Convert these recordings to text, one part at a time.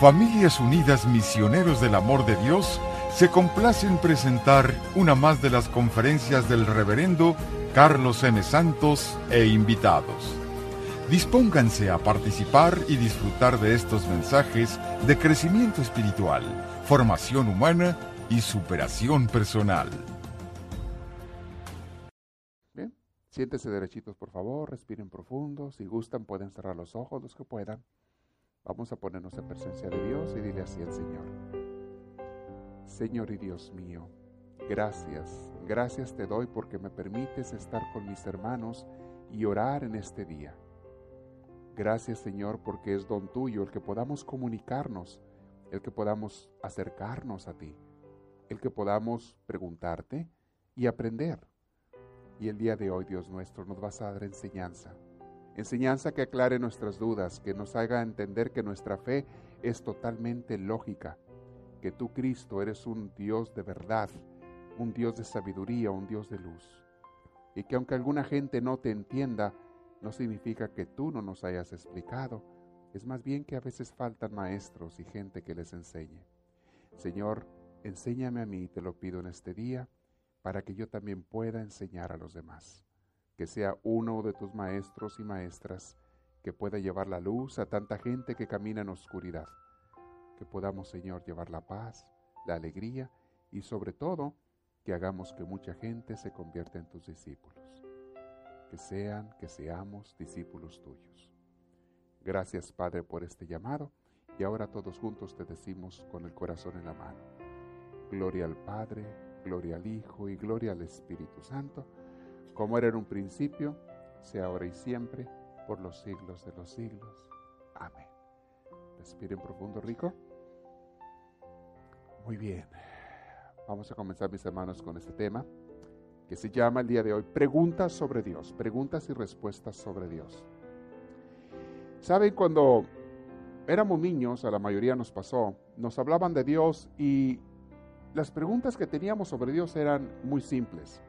Familias Unidas Misioneros del Amor de Dios se complace en presentar una más de las conferencias del reverendo Carlos M. Santos e invitados. Dispónganse a participar y disfrutar de estos mensajes de crecimiento espiritual, formación humana y superación personal. Bien, siéntese derechitos por favor, respiren profundo, si gustan pueden cerrar los ojos los que puedan. Vamos a ponernos en presencia de Dios y dile así al Señor. Señor y Dios mío, gracias, gracias te doy porque me permites estar con mis hermanos y orar en este día. Gracias Señor porque es don tuyo el que podamos comunicarnos, el que podamos acercarnos a ti, el que podamos preguntarte y aprender. Y el día de hoy, Dios nuestro, nos vas a dar enseñanza Enseñanza que aclare nuestras dudas, que nos haga entender que nuestra fe es totalmente lógica, que tú Cristo eres un Dios de verdad, un Dios de sabiduría, un Dios de luz. Y que aunque alguna gente no te entienda, no significa que tú no nos hayas explicado, es más bien que a veces faltan maestros y gente que les enseñe. Señor, enséñame a mí, te lo pido en este día, para que yo también pueda enseñar a los demás que sea uno de tus maestros y maestras que pueda llevar la luz a tanta gente que camina en oscuridad. Que podamos, Señor, llevar la paz, la alegría y sobre todo que hagamos que mucha gente se convierta en tus discípulos. Que sean, que seamos discípulos tuyos. Gracias, Padre, por este llamado y ahora todos juntos te decimos con el corazón en la mano. Gloria al Padre, gloria al Hijo y gloria al Espíritu Santo como era en un principio, sea ahora y siempre, por los siglos de los siglos. Amén. Respiren profundo, rico. Muy bien. Vamos a comenzar, mis hermanos, con este tema que se llama el día de hoy Preguntas sobre Dios. Preguntas y respuestas sobre Dios. Saben, cuando éramos niños, a la mayoría nos pasó, nos hablaban de Dios y las preguntas que teníamos sobre Dios eran muy simples.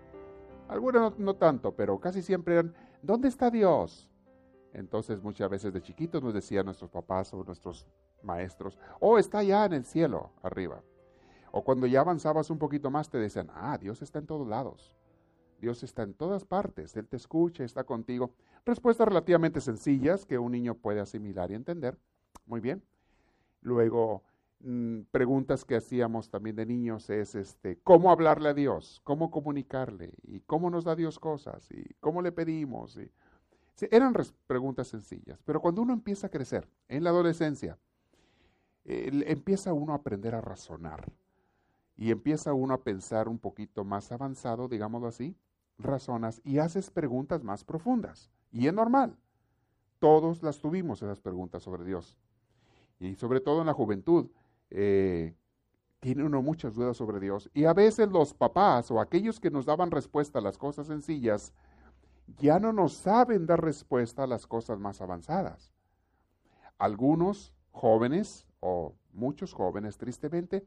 Algunas no, tanto, pero casi siempre eran, ¿dónde está Dios? Entonces muchas veces de chiquitos nos decían nuestros papás o nuestros maestros, oh, está allá en el cielo, arriba. O cuando ya avanzabas un poquito más te decían, ah, Dios está en todos lados. Dios está en todas partes, Él te escucha, está contigo. Respuestas relativamente sencillas que un niño puede asimilar y entender. Muy bien. Luego, Mm, preguntas que hacíamos también de niños es este, cómo hablarle a Dios, cómo comunicarle y cómo nos da Dios cosas y cómo le pedimos. Y, eran preguntas sencillas, pero cuando uno empieza a crecer en la adolescencia, empieza uno a aprender a razonar y empieza uno a pensar un poquito más avanzado, digámoslo así, razonas y haces preguntas más profundas. Y es normal. Todos las tuvimos esas preguntas sobre Dios. Y sobre todo en la juventud eh, tiene uno muchas dudas sobre Dios. Y a veces los papás o aquellos que nos daban respuesta a las cosas sencillas, ya no nos saben dar respuesta a las cosas más avanzadas. Algunos jóvenes, o muchos jóvenes tristemente,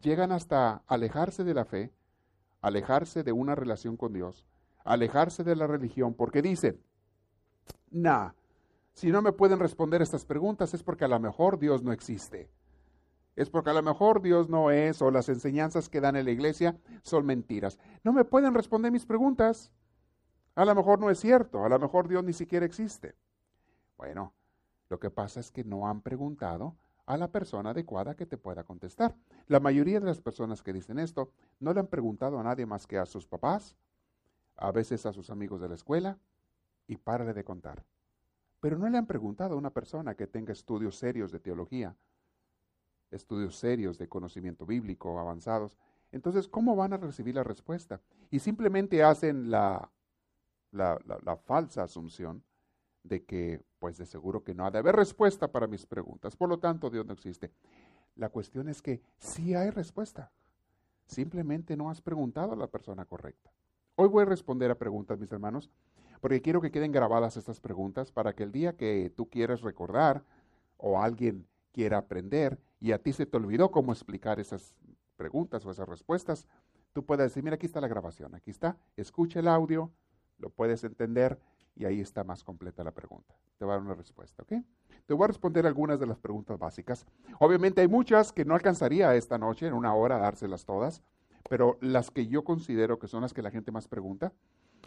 llegan hasta alejarse de la fe, alejarse de una relación con Dios, alejarse de la religión, porque dicen, nah, si no me pueden responder estas preguntas es porque a lo mejor Dios no existe es porque a lo mejor Dios no es o las enseñanzas que dan en la iglesia son mentiras. No me pueden responder mis preguntas. A lo mejor no es cierto, a lo mejor Dios ni siquiera existe. Bueno, lo que pasa es que no han preguntado a la persona adecuada que te pueda contestar. La mayoría de las personas que dicen esto no le han preguntado a nadie más que a sus papás, a veces a sus amigos de la escuela, y párale de contar. Pero no le han preguntado a una persona que tenga estudios serios de teología estudios serios de conocimiento bíblico avanzados, entonces, ¿cómo van a recibir la respuesta? Y simplemente hacen la, la, falsa asunción de que, pues de seguro que no ha de haber respuesta para mis preguntas, por lo tanto Dios no existe. La cuestión es que sí hay respuesta, simplemente no has preguntado a la persona correcta. Hoy voy a responder a preguntas, mis hermanos, porque quiero que queden grabadas estas preguntas para que el día que tú quieras recordar o alguien quiera aprender y a ti se te olvidó cómo explicar esas preguntas o esas respuestas, tú puedes decir, mira, aquí está la grabación, aquí está, escucha el audio, lo puedes entender y ahí está más completa la pregunta. Te va a dar una respuesta, ¿ok? Te voy a responder algunas de las preguntas básicas. Obviamente hay muchas que no alcanzaría esta noche en una hora a dárselas todas, pero las que yo considero que son las que la gente más pregunta.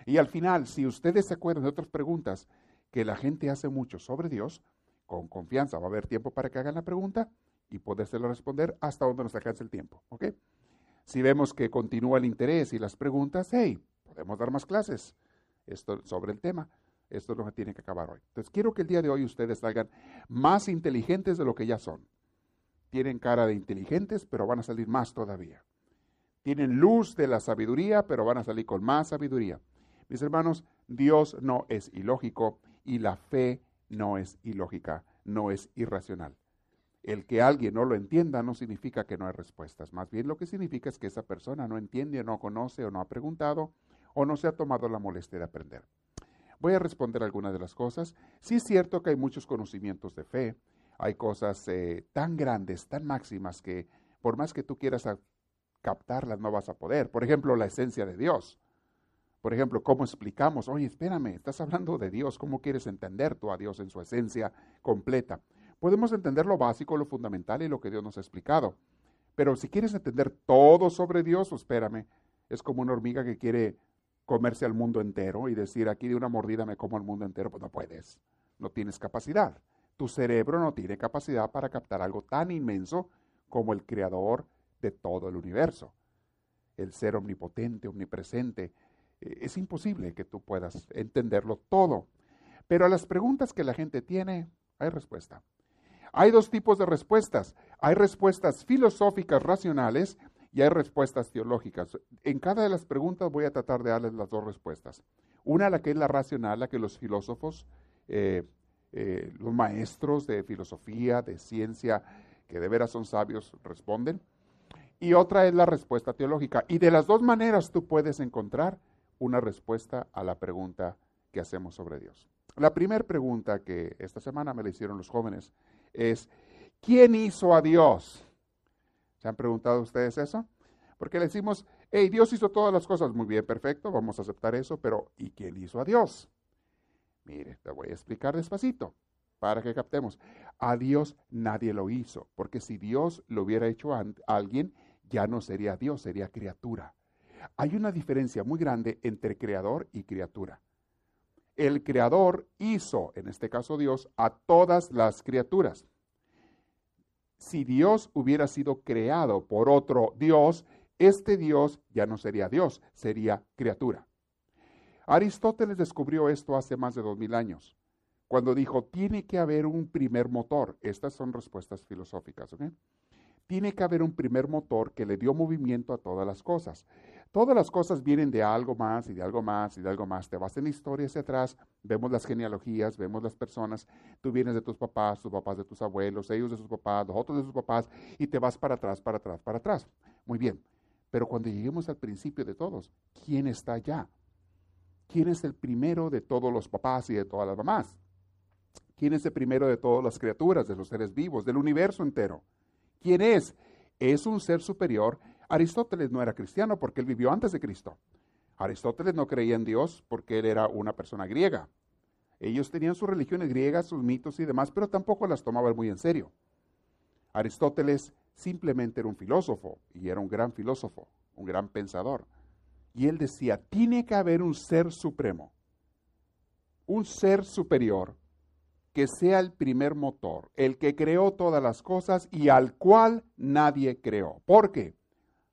Y al final, si ustedes se acuerdan de otras preguntas que la gente hace mucho sobre Dios, con confianza va a haber tiempo para que hagan la pregunta y podérselo responder hasta donde nos alcance el tiempo. ¿ok? Si vemos que continúa el interés y las preguntas, hey, podemos dar más clases esto, sobre el tema. Esto es lo que tiene que acabar hoy. Entonces, quiero que el día de hoy ustedes salgan más inteligentes de lo que ya son. Tienen cara de inteligentes, pero van a salir más todavía. Tienen luz de la sabiduría, pero van a salir con más sabiduría. Mis hermanos, Dios no es ilógico y la fe no es ilógica, no es irracional. El que alguien no lo entienda no significa que no hay respuestas. Más bien lo que significa es que esa persona no entiende, o no conoce, o no ha preguntado, o no se ha tomado la molestia de aprender. Voy a responder algunas de las cosas. Sí es cierto que hay muchos conocimientos de fe. Hay cosas eh, tan grandes, tan máximas, que por más que tú quieras captarlas no vas a poder. Por ejemplo, la esencia de Dios. Por ejemplo, ¿cómo explicamos? Oye, espérame, estás hablando de Dios. ¿Cómo quieres entender tú a Dios en su esencia completa? Podemos entender lo básico, lo fundamental y lo que Dios nos ha explicado. Pero si quieres entender todo sobre Dios, espérame, es como una hormiga que quiere comerse al mundo entero y decir aquí de una mordida me como al mundo entero, pues no puedes, no tienes capacidad. Tu cerebro no tiene capacidad para captar algo tan inmenso como el creador de todo el universo. El ser omnipotente, omnipresente. Eh, es imposible que tú puedas entenderlo todo. Pero a las preguntas que la gente tiene, hay respuesta. Hay dos tipos de respuestas. Hay respuestas filosóficas racionales y hay respuestas teológicas. En cada de las preguntas voy a tratar de darles las dos respuestas. Una, la que es la racional, la que los filósofos, eh, eh, los maestros de filosofía, de ciencia, que de veras son sabios, responden. Y otra es la respuesta teológica. Y de las dos maneras tú puedes encontrar una respuesta a la pregunta que hacemos sobre Dios. La primera pregunta que esta semana me le hicieron los jóvenes es, ¿quién hizo a Dios? ¿Se han preguntado ustedes eso? Porque le decimos, hey, Dios hizo todas las cosas muy bien, perfecto, vamos a aceptar eso, pero ¿y quién hizo a Dios? Mire, te voy a explicar despacito para que captemos. A Dios nadie lo hizo, porque si Dios lo hubiera hecho a alguien, ya no sería Dios, sería criatura. Hay una diferencia muy grande entre creador y criatura el creador hizo, en este caso Dios, a todas las criaturas. Si Dios hubiera sido creado por otro Dios, este Dios ya no sería Dios, sería criatura. Aristóteles descubrió esto hace más de dos mil años, cuando dijo, tiene que haber un primer motor. Estas son respuestas filosóficas. Tiene que haber un primer motor que le dio movimiento a todas las cosas. Todas las cosas vienen de algo más y de algo más y de algo más. Te vas en la historia hacia atrás, vemos las genealogías, vemos las personas. Tú vienes de tus papás, tus papás de tus abuelos, ellos de sus papás, los otros de sus papás, y te vas para atrás, para atrás, para atrás. Muy bien. Pero cuando lleguemos al principio de todos, ¿quién está allá? ¿Quién es el primero de todos los papás y de todas las mamás? ¿Quién es el primero de todas las criaturas, de los seres vivos, del universo entero? ¿Quién es? Es un ser superior Aristóteles no era cristiano porque él vivió antes de Cristo. Aristóteles no creía en Dios porque él era una persona griega. Ellos tenían sus religiones griegas, sus mitos y demás, pero tampoco las tomaban muy en serio. Aristóteles simplemente era un filósofo y era un gran filósofo, un gran pensador. Y él decía, tiene que haber un ser supremo, un ser superior que sea el primer motor, el que creó todas las cosas y al cual nadie creó. ¿Por qué?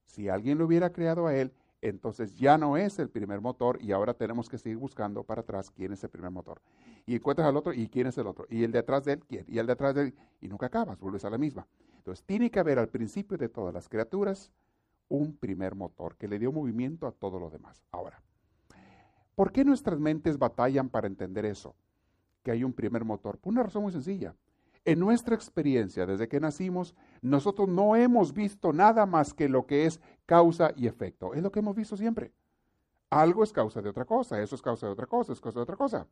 Si alguien lo hubiera creado a él, entonces ya no es el primer motor y ahora tenemos que seguir buscando para atrás quién es el primer motor. Y encuentras al otro y quién es el otro. Y el de atrás de él, quién. Y el de atrás de él. Y nunca acabas, vuelves a la misma. Entonces tiene que haber al principio de todas las criaturas un primer motor que le dio movimiento a todo lo demás. Ahora, ¿por qué nuestras mentes batallan para entender eso? Que hay un primer motor. Por una razón muy sencilla. En nuestra experiencia, desde que nacimos, nosotros no hemos visto nada más que lo que es causa y efecto. Es lo que hemos visto siempre. Algo es causa de otra cosa, eso es causa de otra cosa, es causa de otra cosa.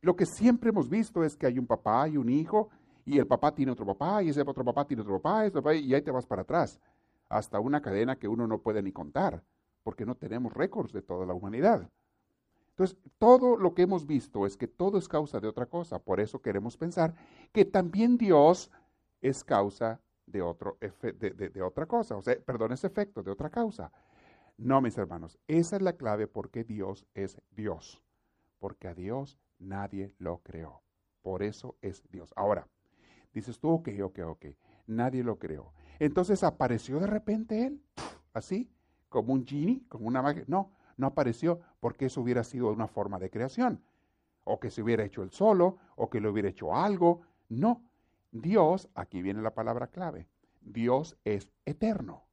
Lo que siempre hemos visto es que hay un papá y un hijo, y el papá tiene otro papá, y ese otro papá tiene otro papá, y ahí te vas para atrás, hasta una cadena que uno no puede ni contar, porque no tenemos récords de toda la humanidad. Entonces, todo lo que hemos visto es que todo es causa de otra cosa. Por eso queremos pensar que también Dios es causa de, otra cosa. O sea, perdón, es efecto de otra causa. No, mis hermanos, esa es la clave porque Dios es Dios. Porque a Dios nadie lo creó. Por eso es Dios. Ahora, dices tú, ok, ok, ok. Nadie lo creó. Entonces apareció de repente Él, así, como un genie, como una magia. No, no apareció porque eso hubiera sido una forma de creación, o que se hubiera hecho él solo, o que le hubiera hecho algo. No, Dios, aquí viene la palabra clave, Dios es eterno.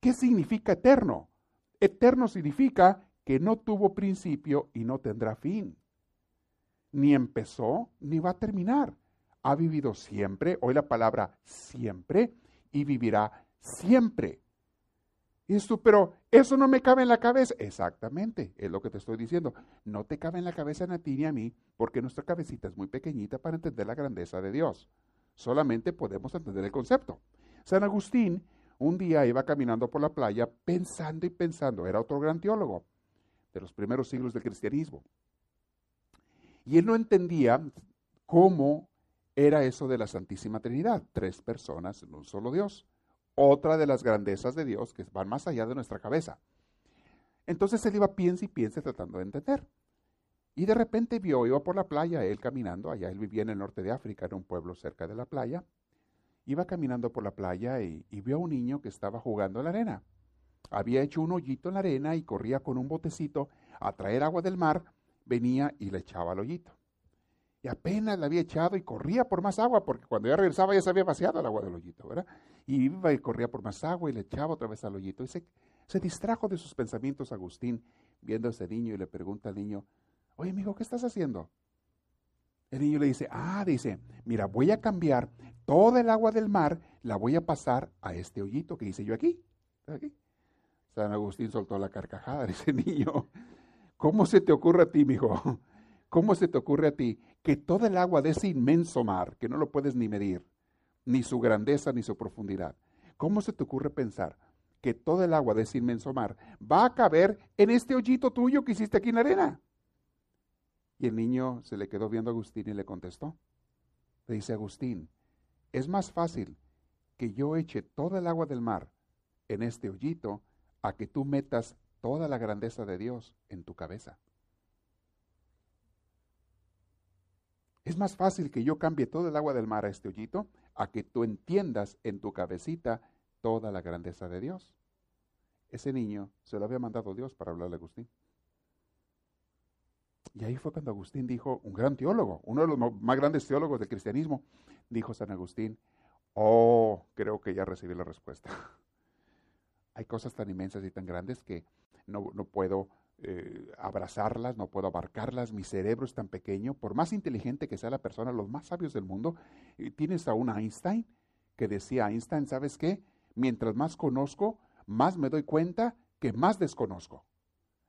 ¿Qué significa eterno? Eterno significa que no tuvo principio y no tendrá fin. Ni empezó ni va a terminar. Ha vivido siempre, hoy la palabra siempre, y vivirá siempre. Y esto, pero eso no me cabe en la cabeza. Exactamente, es lo que te estoy diciendo. No te cabe en la cabeza a ti ni a mí, porque nuestra cabecita es muy pequeñita para entender la grandeza de Dios. Solamente podemos entender el concepto. San Agustín un día iba caminando por la playa pensando y pensando. Era otro gran teólogo de los primeros siglos del cristianismo. Y él no entendía cómo era eso de la Santísima Trinidad, tres personas en un solo Dios otra de las grandezas de Dios que van más allá de nuestra cabeza. Entonces él iba piensa y piensa tratando de entender. Y de repente vio, iba por la playa, él caminando, allá él vivía en el norte de África, en un pueblo cerca de la playa. Iba caminando por la playa y, vio a un niño que estaba jugando en la arena. Había hecho un hoyito en la arena y corría con un botecito a traer agua del mar, venía y le echaba al hoyito. Y apenas la había echado y corría por más agua, porque cuando ya regresaba ya se había vaciado el agua del hoyito, ¿verdad? Y iba y corría por más agua y le echaba otra vez al hoyito. Y se, se distrajo de sus pensamientos Agustín, viendo a ese niño y le pregunta al niño, oye, amigo, ¿qué estás haciendo? El niño le dice, ah, dice, mira, voy a cambiar toda el agua del mar, la voy a pasar a este hoyito que hice yo aquí. aquí? San Agustín soltó la carcajada de ese niño. ¿Cómo se te ocurre a ti, mijo? ¿Cómo se te ocurre a ti que toda el agua de ese inmenso mar, que no lo puedes ni medir, ni su grandeza ni su profundidad, cómo se te ocurre pensar que toda el agua de ese inmenso mar va a caber en este hoyito tuyo que hiciste aquí en la arena? Y el niño se le quedó viendo a Agustín y le contestó. Le dice Agustín, es más fácil que yo eche toda el agua del mar en este hoyito a que tú metas toda la grandeza de Dios en tu cabeza. Es más fácil que yo cambie todo el agua del mar a este hoyito a que tú entiendas en tu cabecita toda la grandeza de Dios. Ese niño se lo había mandado Dios para hablarle a Agustín. Y ahí fue cuando Agustín dijo, un gran teólogo, uno de los más grandes teólogos del cristianismo, dijo San Agustín, oh, creo que ya recibí la respuesta. Hay cosas tan inmensas y tan grandes que no, no puedo eh, abrazarlas, no puedo abarcarlas, mi cerebro es tan pequeño, por más inteligente que sea la persona, los más sabios del mundo, tienes a un Einstein que decía Einstein, ¿sabes qué? Mientras más conozco, más me doy cuenta que más desconozco.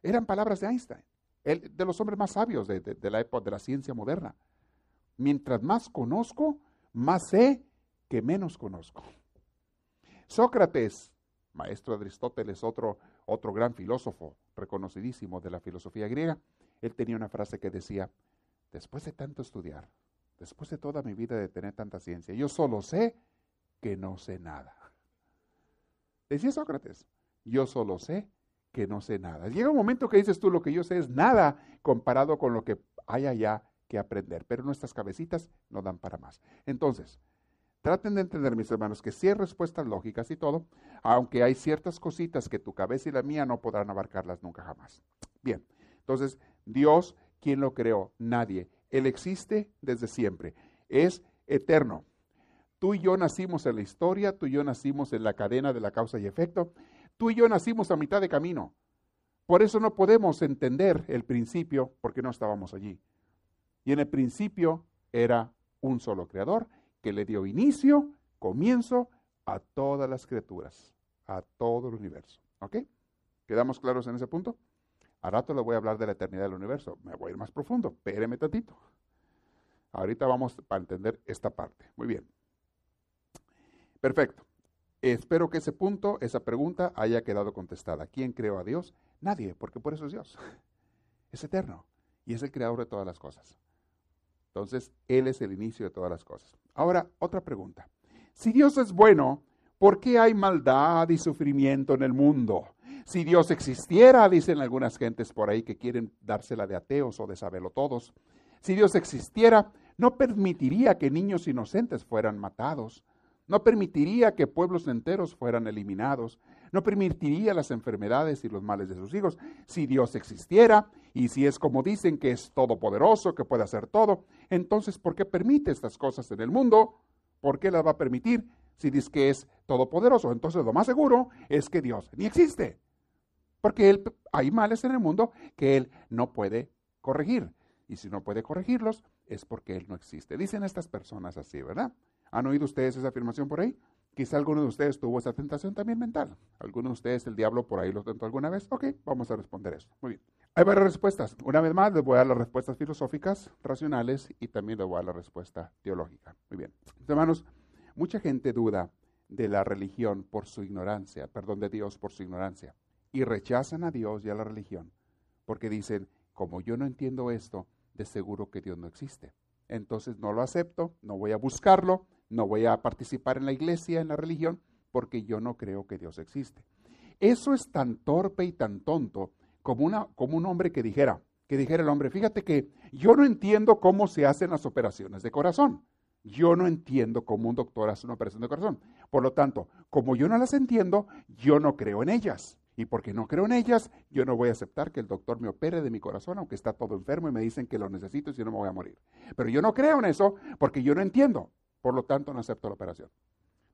Eran palabras de Einstein, el, de los hombres más sabios de, de la época de la ciencia moderna. Mientras más conozco, más sé que menos conozco. Sócrates, maestro de Aristóteles, otro otro gran filósofo reconocidísimo de la filosofía griega, él tenía una frase que decía, después de tanto estudiar, después de toda mi vida de tener tanta ciencia, yo solo sé que no sé nada. Decía Sócrates, yo solo sé que no sé nada. Llega un momento que dices tú, lo que yo sé es nada comparado con lo que hay allá que aprender, pero nuestras cabecitas no dan para más. Entonces, Traten de entender, mis hermanos, que si hay respuestas lógicas y todo, aunque hay ciertas cositas que tu cabeza y la mía no podrán abarcarlas nunca jamás. Bien, entonces, Dios, ¿quién lo creó? Nadie. Él existe desde siempre. Es eterno. Tú y yo nacimos en la historia, tú y yo nacimos en la cadena de la causa y efecto, tú y yo nacimos a mitad de camino. Por eso no podemos entender el principio porque no estábamos allí. Y en el principio era un solo creador que le dio inicio, comienzo a todas las criaturas, a todo el universo. ¿Ok? ¿Quedamos claros en ese punto? A rato le voy a hablar de la eternidad del universo. Me voy a ir más profundo. Espéreme tantito. Ahorita vamos para entender esta parte. Muy bien. Perfecto. Espero que ese punto, esa pregunta haya quedado contestada. ¿Quién creó a Dios? Nadie, porque por eso es Dios. Es eterno y es el creador de todas las cosas. Entonces, Él es el inicio de todas las cosas. Ahora, otra pregunta. Si Dios es bueno, ¿por qué hay maldad y sufrimiento en el mundo? Si Dios existiera, dicen algunas gentes por ahí que quieren dársela de ateos o de saberlo todos, si Dios existiera, no permitiría que niños inocentes fueran matados, no permitiría que pueblos enteros fueran eliminados, no permitiría las enfermedades y los males de sus hijos. Si Dios existiera y si es como dicen que es todopoderoso, que puede hacer todo, entonces ¿por qué permite estas cosas en el mundo? ¿Por qué las va a permitir si dice que es todopoderoso? Entonces lo más seguro es que Dios ni existe. Porque él, hay males en el mundo que Él no puede corregir. Y si no puede corregirlos, es porque Él no existe. Dicen estas personas así, ¿verdad? ¿Han oído ustedes esa afirmación por ahí? Quizá alguno de ustedes tuvo esa tentación también mental. ¿Alguno de ustedes el diablo por ahí lo tentó alguna vez? Ok, vamos a responder eso. Muy bien. Hay varias respuestas. Una vez más, les voy a dar las respuestas filosóficas, racionales y también les voy a dar la respuesta teológica. Muy bien. Hermanos, mucha gente duda de la religión por su ignorancia, perdón, de Dios por su ignorancia, y rechazan a Dios y a la religión, porque dicen, como yo no entiendo esto, de seguro que Dios no existe. Entonces no lo acepto, no voy a buscarlo, no voy a participar en la iglesia, en la religión, porque yo no creo que Dios existe. Eso es tan torpe y tan tonto como, una, como un hombre que dijera, que dijera el hombre, fíjate que yo no entiendo cómo se hacen las operaciones de corazón. Yo no entiendo cómo un doctor hace una operación de corazón. Por lo tanto, como yo no las entiendo, yo no creo en ellas. Y porque no creo en ellas, yo no voy a aceptar que el doctor me opere de mi corazón, aunque está todo enfermo y me dicen que lo necesito y si no me voy a morir. Pero yo no creo en eso porque yo no entiendo. Por lo tanto, no acepto la operación.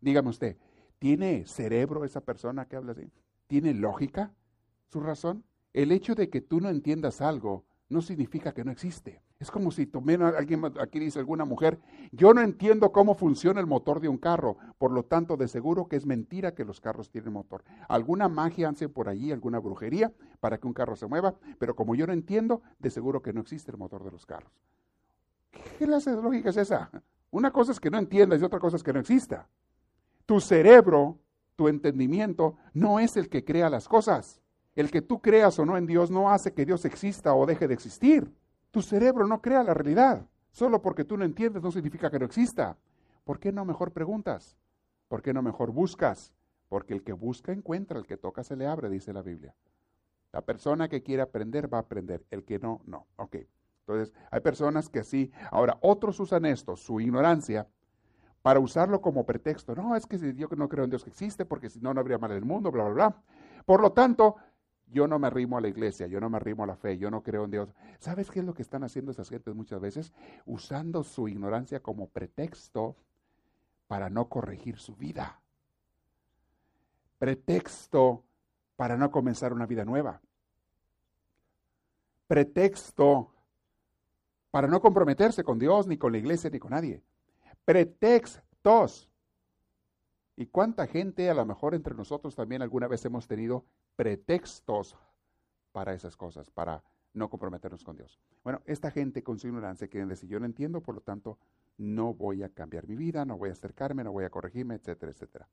Dígame usted, ¿tiene cerebro esa persona que habla así? ¿Tiene lógica su razón? El hecho de que tú no entiendas algo no significa que no existe. Es como si tomé alguien aquí dice alguna mujer, yo no entiendo cómo funciona el motor de un carro, por lo tanto de seguro que es mentira que los carros tienen motor. Alguna magia hace por allí, alguna brujería para que un carro se mueva, pero como yo no entiendo, de seguro que no existe el motor de los carros. ¿Qué clase de lógica es esa? Una cosa es que no entiendas y otra cosa es que no exista. Tu cerebro, tu entendimiento, no es el que crea las cosas. El que tú creas o no en Dios no hace que Dios exista o deje de existir. Tu cerebro no crea la realidad. Solo porque tú no entiendes no significa que no exista. ¿Por qué no mejor preguntas? ¿Por qué no mejor buscas? Porque el que busca encuentra, el que toca se le abre, dice la Biblia. La persona que quiere aprender va a aprender, el que no, no. Ok. Entonces, hay personas que sí. Ahora, otros usan esto, su ignorancia, para usarlo como pretexto. No, es que yo no creo en Dios que existe, porque si no, no habría mal en el mundo, bla, bla, bla. Por lo tanto, yo no me arrimo a la iglesia, yo no me arrimo a la fe, yo no creo en Dios. ¿Sabes qué es lo que están haciendo esas gentes muchas veces? Usando su ignorancia como pretexto para no corregir su vida. Pretexto para no comenzar una vida nueva. Pretexto para no comprometerse con Dios, ni con la iglesia, ni con nadie. Pretextos. ¿Y cuánta gente, a lo mejor entre nosotros también alguna vez hemos tenido pretextos para esas cosas, para no comprometernos con Dios. Bueno, esta gente con su ignorancia quieren decir, yo no entiendo, por lo tanto, no voy a cambiar mi vida, no voy a acercarme, no voy a corregirme, etcétera, etcétera.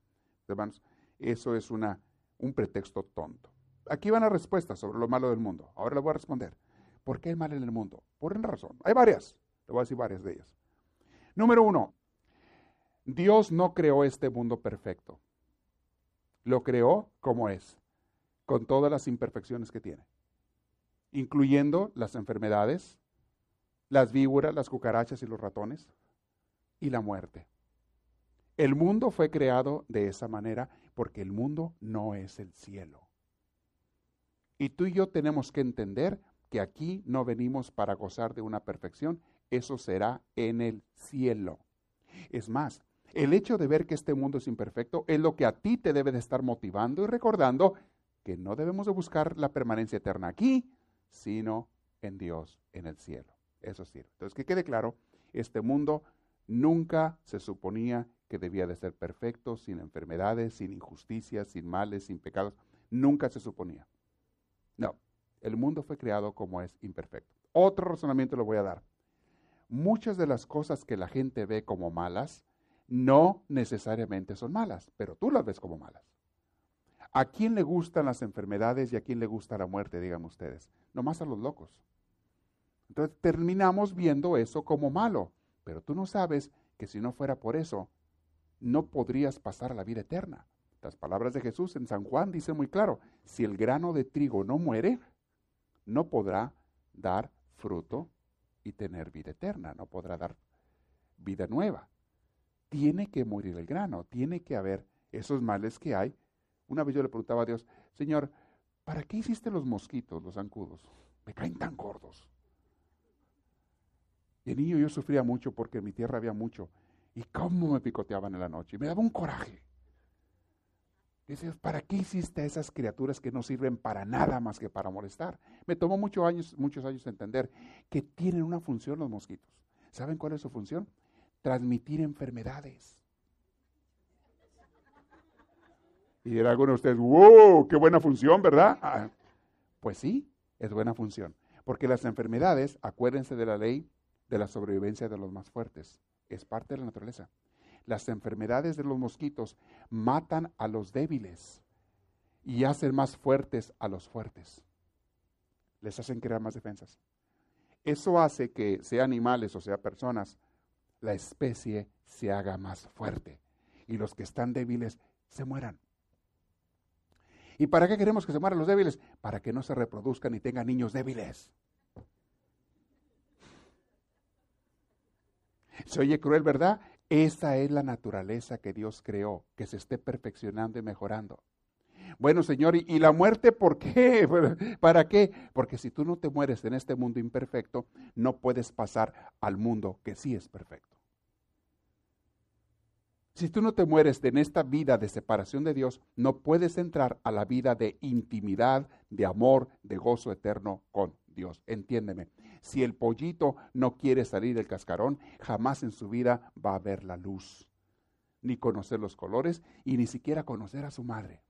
Hermanos, eso es una, un pretexto tonto. Aquí van las respuestas sobre lo malo del mundo. Ahora les voy a responder. ¿Por qué hay mal en el mundo? Por una razón. Hay varias. Le voy a decir varias de ellas. Número uno, Dios no creó este mundo perfecto. Lo creó como es con todas las imperfecciones que tiene, incluyendo las enfermedades, las víboras, las cucarachas y los ratones, y la muerte. El mundo fue creado de esa manera porque el mundo no es el cielo. Y tú y yo tenemos que entender que aquí no venimos para gozar de una perfección, eso será en el cielo. Es más, el hecho de ver que este mundo es imperfecto es lo que a ti te debe de estar motivando y recordando que no debemos de buscar la permanencia eterna aquí, sino en Dios, en el cielo. Eso sí. Entonces, que quede claro, este mundo nunca se suponía que debía de ser perfecto, sin enfermedades, sin injusticias, sin males, sin pecados. Nunca se suponía. No, el mundo fue creado como es imperfecto. Otro razonamiento lo voy a dar. Muchas de las cosas que la gente ve como malas no necesariamente son malas, pero tú las ves como malas. ¿A quién le gustan las enfermedades y a quién le gusta la muerte, digan ustedes? Nomás a los locos. Entonces terminamos viendo eso como malo, pero tú no sabes que si no fuera por eso, no podrías pasar a la vida eterna. Las palabras de Jesús en San Juan dicen muy claro, si el grano de trigo no muere, no podrá dar fruto y tener vida eterna, no podrá dar vida nueva. Tiene que morir el grano, tiene que haber esos males que hay. Una vez yo le preguntaba a Dios, Señor, ¿para qué hiciste los mosquitos, los zancudos? Me caen tan gordos. Y el niño yo sufría mucho porque en mi tierra había mucho. Y cómo me picoteaban en la noche. Me daba un coraje. Dices, ¿para qué hiciste a esas criaturas que no sirven para nada más que para molestar? Me tomó muchos años, muchos años entender que tienen una función los mosquitos. ¿Saben cuál es su función? Transmitir enfermedades. Y dirá alguno de ustedes, wow, qué buena función, ¿verdad? Ah, pues sí, es buena función. Porque las enfermedades, acuérdense de la ley de la sobrevivencia de los más fuertes. Es parte de la naturaleza. Las enfermedades de los mosquitos matan a los débiles y hacen más fuertes a los fuertes. Les hacen crear más defensas. Eso hace que, sea animales o sea personas, la especie se haga más fuerte y los que están débiles se mueran. ¿Y para qué queremos que se mueran los débiles? Para que no se reproduzcan y tengan niños débiles. Se oye cruel, ¿verdad? Esa es la naturaleza que Dios creó, que se esté perfeccionando y mejorando. Bueno, Señor, ¿y, la muerte por qué? ¿Para qué? Porque si tú no te mueres en este mundo imperfecto, no puedes pasar al mundo que sí es perfecto. Si tú no te mueres en esta vida de separación de Dios, no puedes entrar a la vida de intimidad, de amor, de gozo eterno con Dios. Entiéndeme. Si el pollito no quiere salir del cascarón, jamás en su vida va a ver la luz, ni conocer los colores y ni siquiera conocer a su madre.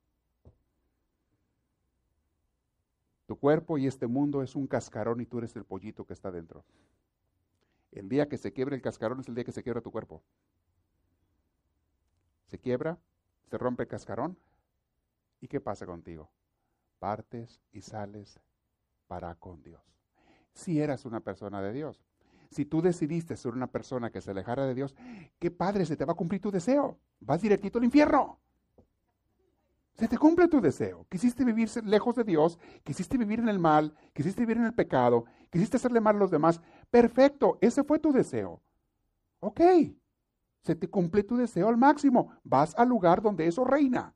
Tu cuerpo y este mundo es un cascarón y tú eres el pollito que está dentro. El día que se quiebre el cascarón es el día que se quiebra tu cuerpo. Se quiebra, se rompe el cascarón. ¿Y qué pasa contigo? Partes y sales para con Dios si eras una persona de Dios. Si tú decidiste ser una persona que se alejara de Dios, qué padre, se te va a cumplir tu deseo. Vas directito al infierno. Se te cumple tu deseo. Quisiste vivir lejos de Dios, quisiste vivir en el mal, quisiste vivir en el pecado, quisiste hacerle mal a los demás. Perfecto, ese fue tu deseo. Ok, se te cumple tu deseo al máximo. Vas al lugar donde eso reina.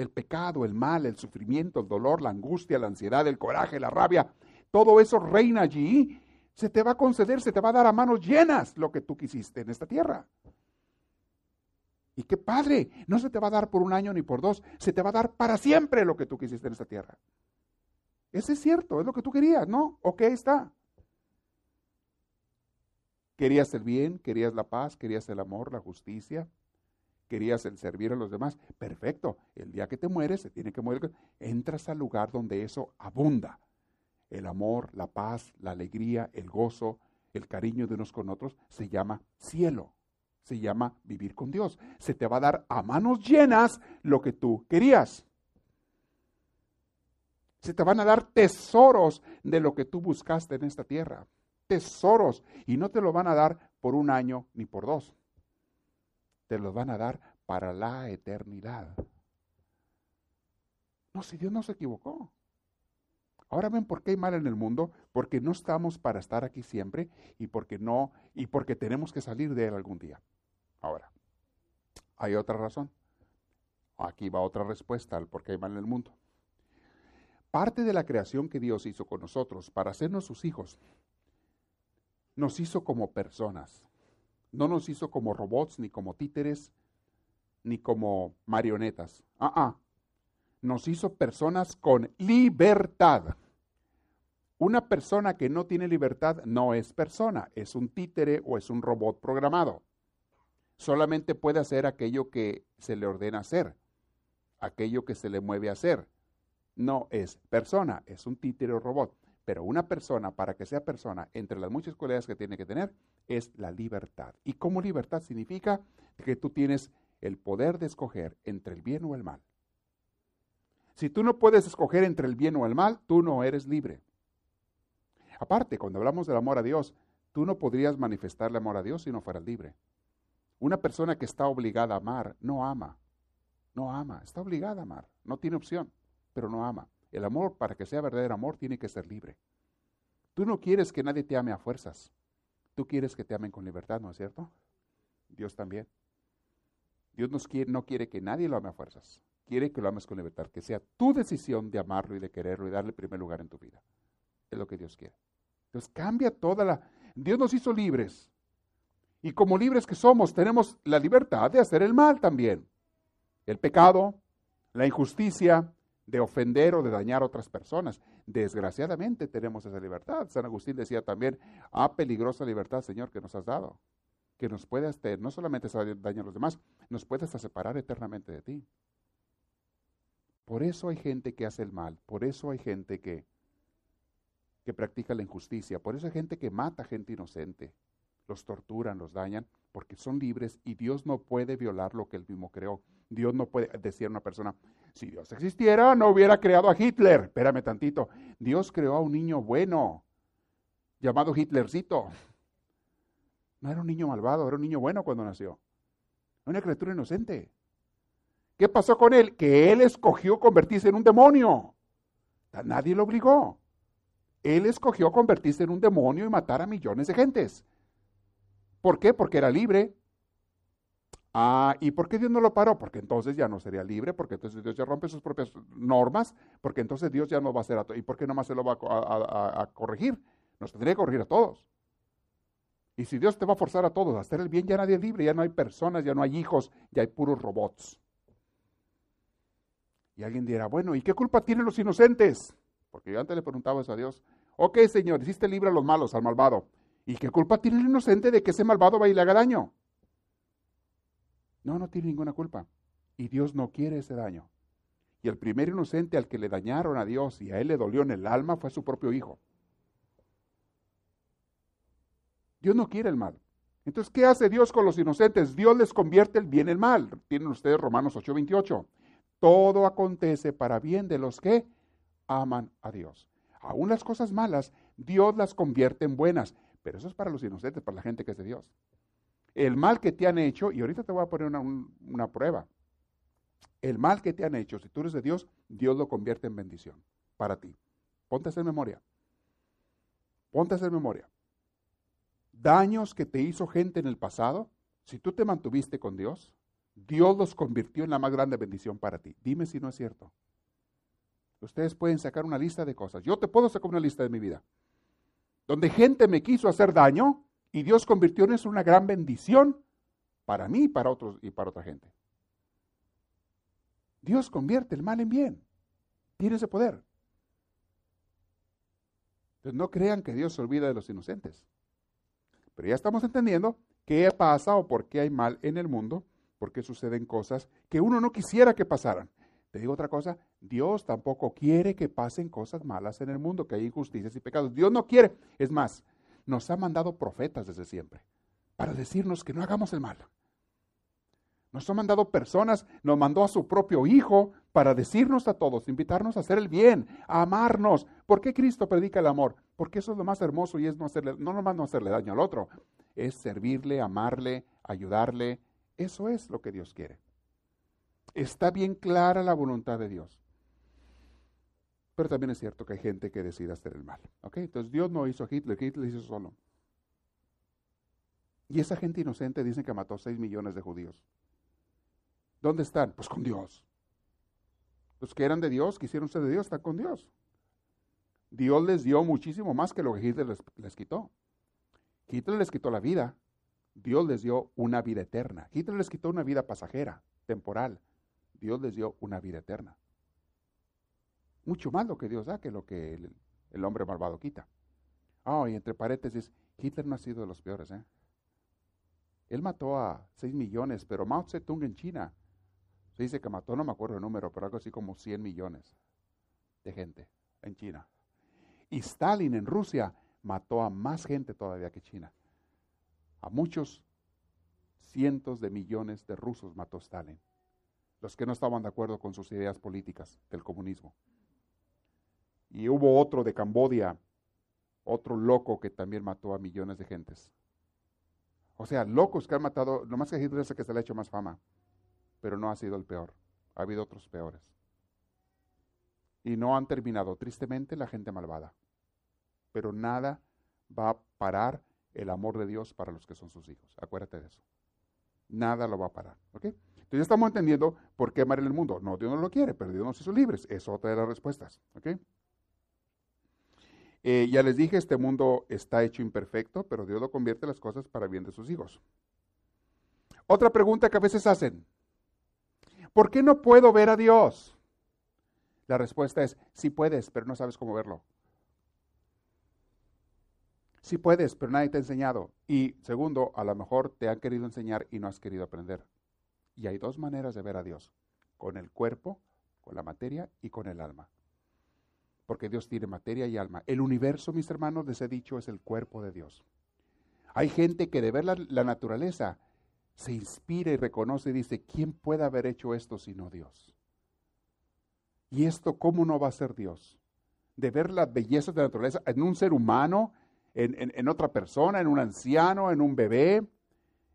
El pecado, el mal, el sufrimiento, el dolor, la angustia, la ansiedad, el coraje, la rabia, todo eso reina allí, se te va a conceder, se te va a dar a manos llenas lo que tú quisiste en esta tierra. Y qué padre, no se te va a dar por un año ni por dos, se te va a dar para siempre lo que tú quisiste en esta tierra. Ese es cierto, es lo que tú querías, ¿no? Ok, está. Querías el bien, querías la paz, querías el amor, la justicia, querías el servir a los demás. Perfecto. El día que te mueres, se tiene que morir. Entras al lugar donde eso abunda el amor, la paz, la alegría, el gozo, el cariño de unos con otros, se llama cielo, se llama vivir con Dios. Se te va a dar a manos llenas lo que tú querías. Se te van a dar tesoros de lo que tú buscaste en esta tierra. Tesoros. Y no te lo van a dar por un año ni por dos. Te los van a dar para la eternidad. No, si Dios no se equivocó. Ahora ven por qué hay mal en el mundo, porque no estamos para estar aquí siempre y porque no y porque tenemos que salir de él algún día. Ahora, hay otra razón. Aquí va otra respuesta al por qué hay mal en el mundo. Parte de la creación que Dios hizo con nosotros para hacernos sus hijos, nos hizo como personas. No nos hizo como robots, ni como títeres, ni como marionetas. Ah, ah, nos hizo personas con libertad. Una persona que no tiene libertad no es persona, es un títere o es un robot programado. Solamente puede hacer aquello que se le ordena hacer, aquello que se le mueve a hacer. No es persona, es un títere o robot. Pero una persona, para que sea persona, entre las muchas cualidades que tiene que tener, es la libertad. Y como libertad significa que tú tienes el poder de escoger entre el bien o el mal. Si tú no puedes escoger entre el bien o el mal, tú no eres libre. Aparte, cuando hablamos del amor a Dios, tú no podrías manifestarle amor a Dios si no fueras libre. Una persona que está obligada a amar no ama. No ama, está obligada a amar. No tiene opción, pero no ama. El amor, para que sea verdadero amor, tiene que ser libre. Tú no quieres que nadie te ame a fuerzas. Tú quieres que te amen con libertad, ¿no es cierto? Dios también. Dios no quiere que nadie lo ame a fuerzas. Quiere que lo ames con libertad, que sea tu decisión de amarlo y de quererlo y darle primer lugar en tu vida. Es lo que Dios quiere. Entonces cambia toda la... Dios nos hizo libres. Y como libres que somos, tenemos la libertad de hacer el mal también. El pecado, la injusticia, de ofender o de dañar a otras personas. Desgraciadamente tenemos esa libertad. San Agustín decía también, ah, peligrosa libertad, Señor, que nos has dado que nos puede hasta, no solamente dañar a los demás, nos puede hasta separar eternamente de ti. Por eso hay gente que hace el mal, por eso hay gente que, que practica la injusticia, por eso hay gente que mata a gente inocente, los torturan, los dañan, porque son libres y Dios no puede violar lo que él mismo creó. Dios no puede decir a una persona, si Dios existiera, no hubiera creado a Hitler. Espérame tantito. Dios creó a un niño bueno, llamado Hitlercito. No era un niño malvado, era un niño bueno cuando nació. Una criatura inocente. ¿Qué pasó con él? Que él escogió convertirse en un demonio. Nadie lo obligó. Él escogió convertirse en un demonio y matar a millones de gentes. ¿Por qué? Porque era libre. Ah, ¿y por qué Dios no lo paró? Porque entonces ya no sería libre, porque entonces Dios ya rompe sus propias normas, porque entonces Dios ya no va a hacer a ¿Y por qué nomás se lo va a corregir? Nos tendría que corregir a todos. Y si Dios te va a forzar a todos a hacer el bien, ya nadie es libre, ya no hay personas, ya no hay hijos, ya hay puros robots. Y alguien dirá, bueno, ¿y qué culpa tienen los inocentes? Porque yo antes le preguntaba eso a Dios. Ok, Señor, hiciste libre a los malos, al malvado. ¿Y qué culpa tiene el inocente de que ese malvado va y le haga daño? No, no tiene ninguna culpa. Y Dios no quiere ese daño. Y el primer inocente al que le dañaron a Dios y a él le dolió en el alma fue su propio hijo. Dios no quiere el mal. Entonces, ¿qué hace Dios con los inocentes? Dios les convierte el bien en mal. Tienen ustedes Romanos 8:28. Todo acontece para bien de los que aman a Dios. Aún las cosas malas, Dios las convierte en buenas. Pero eso es para los inocentes, para la gente que es de Dios. El mal que te han hecho, y ahorita te voy a poner una, prueba. El mal que te han hecho, si tú eres de Dios, Dios lo convierte en bendición para ti. Ponte a hacer memoria. Ponte a hacer memoria daños que te hizo gente en el pasado, si tú te mantuviste con Dios, Dios los convirtió en la más grande bendición para ti. Dime si no es cierto. Ustedes pueden sacar una lista de cosas. Yo te puedo sacar una lista de mi vida. Donde gente me quiso hacer daño y Dios convirtió en eso una gran bendición para mí para otros y para otra gente. Dios convierte el mal en bien. Tiene ese poder. Entonces no crean que Dios se olvida de los inocentes. Pero ya estamos entendiendo qué pasa o por qué hay mal en el mundo, por qué suceden cosas que uno no quisiera que pasaran. Te digo otra cosa, Dios tampoco quiere que pasen cosas malas en el mundo, que hay injusticias y pecados. Dios no quiere. Es más, nos ha mandado profetas desde siempre para decirnos que no hagamos el mal. Nos ha mandado personas, nos mandó a su propio Hijo para decirnos a todos, invitarnos a hacer el bien, a amarnos. ¿Por qué Cristo predica el amor? Porque eso es lo más hermoso y es no hacerle, no nomás no hacerle daño al otro, es servirle, amarle, ayudarle. Eso es lo que Dios quiere. Está bien clara la voluntad de Dios. Pero también es cierto que hay gente que decide hacer el mal. Entonces Dios no hizo a Hitler, Hitler hizo solo. Y esa gente inocente dice que mató 6 millones de judíos. ¿Dónde están? Pues con Dios. Los que eran de Dios, quisieron ser de Dios, están con Dios. Dios les dio muchísimo más que lo que Hitler les, quitó. Hitler les quitó la vida. Dios les dio una vida eterna. Hitler les quitó una vida pasajera, temporal. Dios les dio una vida eterna. Mucho más lo que Dios da que lo que el, hombre malvado quita. Ah, y entre paréntesis, Hitler no ha sido de los peores. ¿eh? Él mató a 6 millones, pero Mao Zedong en China dice que mató, no me acuerdo el número, pero algo así como 100 millones de gente en China. Y Stalin en Rusia mató a más gente todavía que China. A muchos cientos de millones de rusos mató Stalin. Los que no estaban de acuerdo con sus ideas políticas del comunismo. Y hubo otro de Cambodia, otro loco que también mató a millones de gentes. O sea, locos que han matado, lo más que Hitler es el que se le ha hecho más fama, pero no ha sido el peor. Ha habido otros peores. Y no han terminado, tristemente, la gente malvada. Pero nada va a parar el amor de Dios para los que son sus hijos. Acuérdate de eso. Nada lo va a parar. ¿Ok? Entonces ya estamos entendiendo por qué amar en el mundo. No, Dios no lo quiere, pero Dios nos hizo libres. Es otra de las respuestas. ¿Ok? Eh, ya les dije, este mundo está hecho imperfecto, pero Dios lo convierte las cosas para bien de sus hijos. Otra pregunta que a veces hacen, ¿por qué no puedo ver a Dios? La respuesta es, sí puedes, pero no sabes cómo verlo. Sí puedes, pero nadie te ha enseñado. Y segundo, a lo mejor te han querido enseñar y no has querido aprender. Y hay dos maneras de ver a Dios, con el cuerpo, con la materia y con el alma porque Dios tiene materia y alma. El universo, mis hermanos, les he dicho, es el cuerpo de Dios. Hay gente que de ver la, naturaleza se inspira y reconoce y dice, ¿quién puede haber hecho esto sino Dios? ¿Y esto cómo no va a ser Dios? De ver las bellezas de la naturaleza en un ser humano, en, otra persona, en un anciano, en un bebé,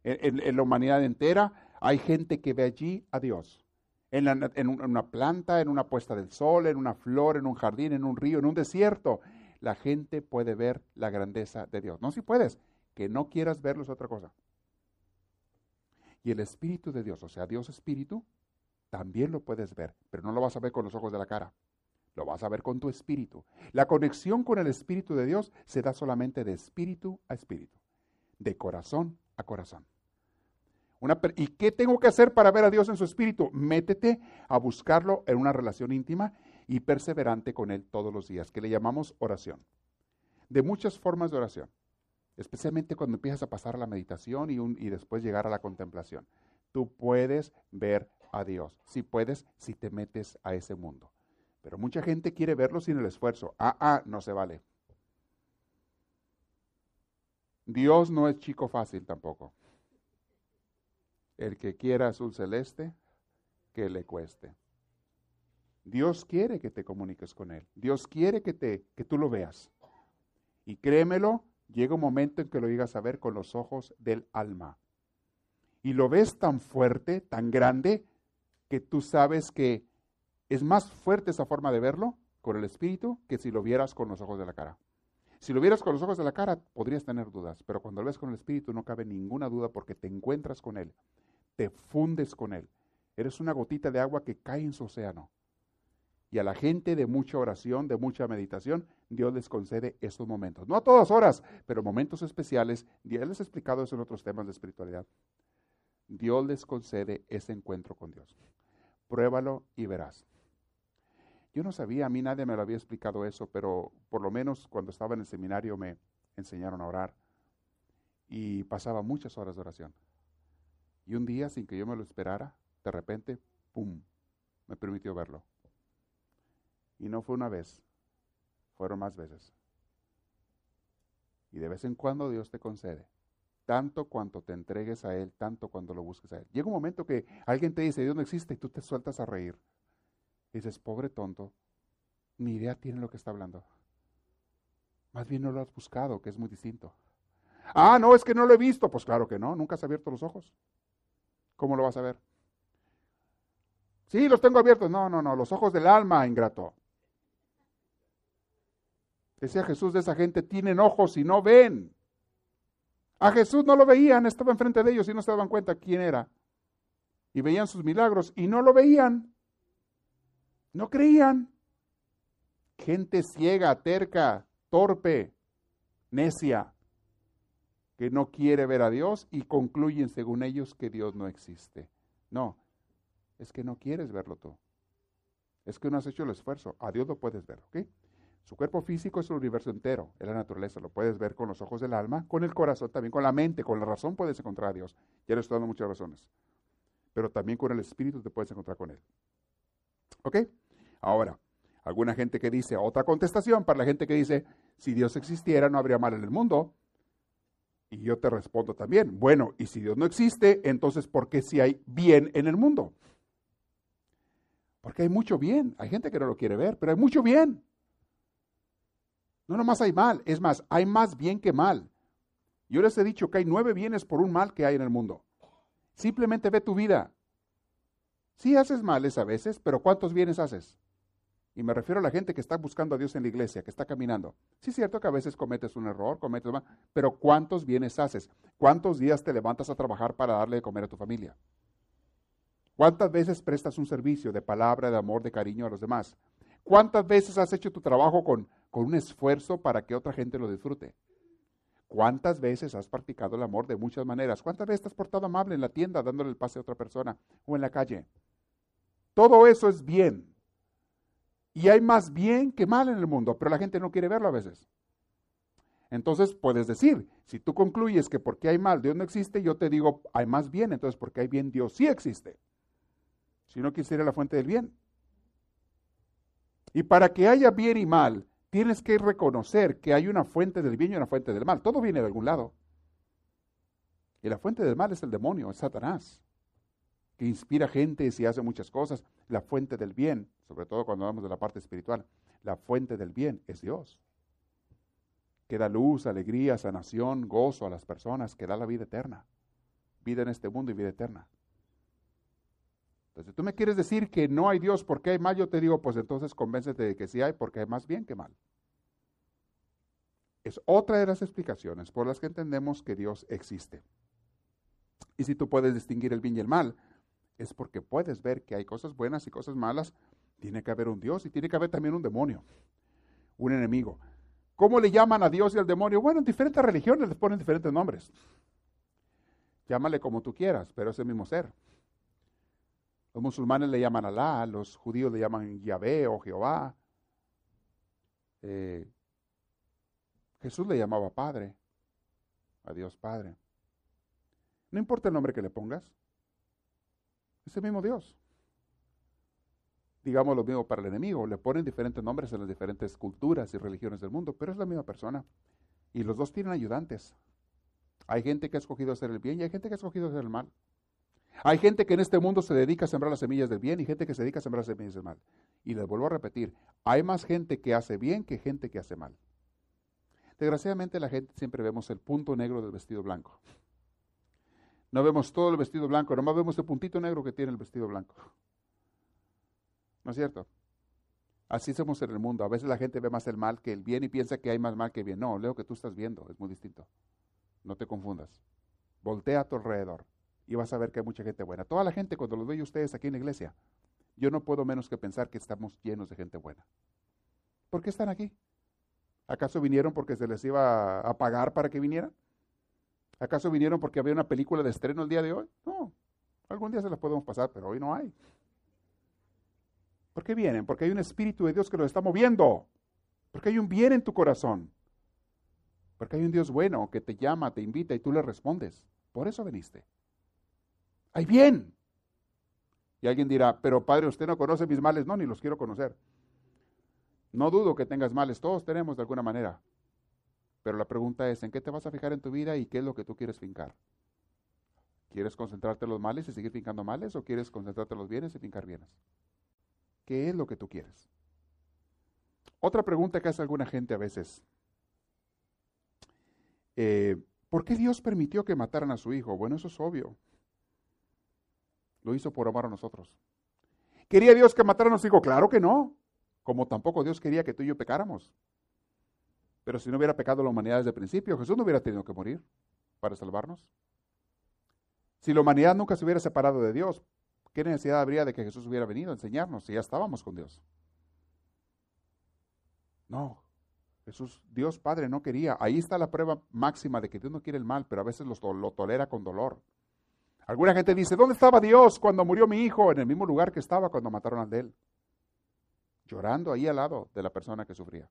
en la humanidad entera. Hay gente que ve allí a Dios en, una planta, en una puesta del sol, en una flor, en un jardín, en un río, en un desierto. La gente puede ver la grandeza de Dios. No si puedes, que no quieras verlo es otra cosa. Y el Espíritu de Dios, o sea, Dios Espíritu, también lo puedes ver, pero no lo vas a ver con los ojos de la cara. Lo vas a ver con tu espíritu. La conexión con el Espíritu de Dios se da solamente de espíritu a espíritu, de corazón a corazón. ¿Y qué tengo que hacer para ver a Dios en su espíritu? Métete a buscarlo en una relación íntima y perseverante con Él todos los días, que le llamamos oración. De muchas formas de oración, especialmente cuando empiezas a pasar a la meditación y, y después llegar a la contemplación. Tú puedes ver a Dios, si puedes, si te metes a ese mundo. Pero mucha gente quiere verlo sin el esfuerzo. Ah, ah, no se vale. Dios no es chico fácil tampoco. El que quiera azul celeste, que le cueste. Dios quiere que te comuniques con Él. Dios quiere que, te, que tú lo veas. Y créemelo, llega un momento en que lo llegas a ver con los ojos del alma. Y lo ves tan fuerte, tan grande, que tú sabes que es más fuerte esa forma de verlo con el espíritu que si lo vieras con los ojos de la cara. Si lo vieras con los ojos de la cara, podrías tener dudas, pero cuando lo ves con el espíritu no cabe ninguna duda porque te encuentras con Él te fundes con Él. Eres una gotita de agua que cae en su océano. Y a la gente de mucha oración, de mucha meditación, Dios les concede estos momentos. No a todas horas, pero momentos especiales. Dios les ha explicado eso en otros temas de espiritualidad. Dios les concede ese encuentro con Dios. Pruébalo y verás. Yo no sabía, a mí nadie me lo había explicado eso, pero por lo menos cuando estaba en el seminario me enseñaron a orar y pasaba muchas horas de oración. Y un día, sin que yo me lo esperara, de repente, ¡pum!, me permitió verlo. Y no fue una vez, fueron más veces. Y de vez en cuando Dios te concede, tanto cuanto te entregues a Él, tanto cuando lo busques a Él. Llega un momento que alguien te dice, Dios no existe, y tú te sueltas a reír. Y dices, pobre tonto, ni idea tiene lo que está hablando. Más bien no lo has buscado, que es muy distinto. Ah, no, es que no lo he visto. Pues claro que no, nunca has abierto los ojos. ¿Cómo lo vas a ver? Sí, los tengo abiertos. No, no, no, los ojos del alma, ingrato. Decía Jesús de esa gente, tienen ojos y no ven. A Jesús no lo veían, estaba enfrente de ellos y no se daban cuenta quién era. Y veían sus milagros y no lo veían. No creían. Gente ciega, terca, torpe, necia que no quiere ver a Dios y concluyen según ellos que Dios no existe. No, es que no quieres verlo tú. Es que no has hecho el esfuerzo. A Dios lo puedes ver, ¿ok? Su cuerpo físico es el universo entero, es la naturaleza. Lo puedes ver con los ojos del alma, con el corazón, también con la mente, con la razón puedes encontrar a Dios. Ya le estoy dando muchas razones. Pero también con el espíritu te puedes encontrar con Él. ¿Ok? Ahora, alguna gente que dice, otra contestación para la gente que dice, si Dios existiera no habría mal en el mundo. Y yo te respondo también, bueno, y si Dios no existe, entonces ¿por qué si hay bien en el mundo? Porque hay mucho bien. Hay gente que no lo quiere ver, pero hay mucho bien. No nomás hay mal, es más, hay más bien que mal. Yo les he dicho que hay nueve bienes por un mal que hay en el mundo. Simplemente ve tu vida. Sí haces males a veces, pero ¿cuántos bienes haces? Y me refiero a la gente que está buscando a Dios en la iglesia, que está caminando. Sí es cierto que a veces cometes un error, cometes mal, pero ¿cuántos bienes haces? ¿Cuántos días te levantas a trabajar para darle de comer a tu familia? ¿Cuántas veces prestas un servicio de palabra, de amor, de cariño a los demás? ¿Cuántas veces has hecho tu trabajo con, con un esfuerzo para que otra gente lo disfrute? ¿Cuántas veces has practicado el amor de muchas maneras? ¿Cuántas veces te has portado amable en la tienda dándole el pase a otra persona o en la calle? Todo eso es bien. Y hay más bien que mal en el mundo, pero la gente no quiere verlo a veces. Entonces puedes decir, si tú concluyes que porque hay mal Dios no existe, yo te digo, hay más bien, entonces porque hay bien Dios sí existe. Si no quisiera la fuente del bien. Y para que haya bien y mal, tienes que reconocer que hay una fuente del bien y una fuente del mal. Todo viene de algún lado. Y la fuente del mal es el demonio, es Satanás, que inspira gente y hace muchas cosas. La fuente del bien, sobre todo cuando hablamos de la parte espiritual, la fuente del bien es Dios, que da luz, alegría, sanación, gozo a las personas, que da la vida eterna, vida en este mundo y vida eterna. Entonces, tú me quieres decir que no hay Dios porque hay mal, yo te digo, pues entonces convéncete de que sí hay porque hay más bien que mal. Es otra de las explicaciones por las que entendemos que Dios existe. Y si tú puedes distinguir el bien y el mal, es porque puedes ver que hay cosas buenas y cosas malas. Tiene que haber un Dios y tiene que haber también un demonio, un enemigo. ¿Cómo le llaman a Dios y al demonio? Bueno, en diferentes religiones les ponen diferentes nombres. Llámale como tú quieras, pero es el mismo ser. Los musulmanes le llaman Alá, los judíos le llaman Yahvé o Jehová. Eh, Jesús le llamaba Padre, a Dios Padre. No importa el nombre que le pongas, es el mismo Dios. Digamos lo mismo para el enemigo, le ponen diferentes nombres en las diferentes culturas y religiones del mundo, pero es la misma persona. Y los dos tienen ayudantes. Hay gente que ha escogido hacer el bien y hay gente que ha escogido hacer el mal. Hay gente que en este mundo se dedica a sembrar las semillas del bien y gente que se dedica a sembrar las semillas del mal. Y les vuelvo a repetir, hay más gente que hace bien que gente que hace mal. Desgraciadamente la gente siempre vemos el punto negro del vestido blanco. No vemos todo el vestido blanco, nomás vemos el puntito negro que tiene el vestido blanco. ¿No es cierto? Así somos en el mundo. A veces la gente ve más el mal que el bien y piensa que hay más mal que bien. No, leo que tú estás viendo, es muy distinto. No te confundas. Voltea a tu alrededor y vas a ver que hay mucha gente buena. Toda la gente, cuando los veo ustedes aquí en la iglesia, yo no puedo menos que pensar que estamos llenos de gente buena. ¿Por qué están aquí? ¿Acaso vinieron porque se les iba a pagar para que vinieran? ¿Acaso vinieron porque había una película de estreno el día de hoy? No, algún día se las podemos pasar, pero hoy no hay. ¿Por qué vienen? Porque hay un Espíritu de Dios que los está moviendo. Porque hay un bien en tu corazón. Porque hay un Dios bueno que te llama, te invita y tú le respondes. Por eso viniste. Hay bien. Y alguien dirá, pero padre, usted no conoce mis males. No, ni los quiero conocer. No dudo que tengas males, todos tenemos de alguna manera. Pero la pregunta es, ¿en qué te vas a fijar en tu vida y qué es lo que tú quieres fincar? ¿Quieres concentrarte en los males y seguir fincando males o quieres concentrarte en los bienes y fincar bienes? ¿Qué es lo que tú quieres? Otra pregunta que hace alguna gente a veces. Eh, ¿Por qué Dios permitió que mataran a su hijo? Bueno, eso es obvio. Lo hizo por amar a nosotros. ¿Quería Dios que mataran a su hijo? Claro que no. Como tampoco Dios quería que tú y yo pecáramos. Pero si no hubiera pecado la humanidad desde el principio, Jesús no hubiera tenido que morir para salvarnos. Si la humanidad nunca se hubiera separado de Dios, ¿qué necesidad habría de que Jesús hubiera venido a enseñarnos si ya estábamos con Dios? No, Jesús, Dios Padre no quería. Ahí está la prueba máxima de que Dios no quiere el mal, pero a veces lo, tolera con dolor. Alguna gente dice, ¿dónde estaba Dios cuando murió mi hijo? En el mismo lugar que estaba cuando mataron al de él. Llorando ahí al lado de la persona que sufría.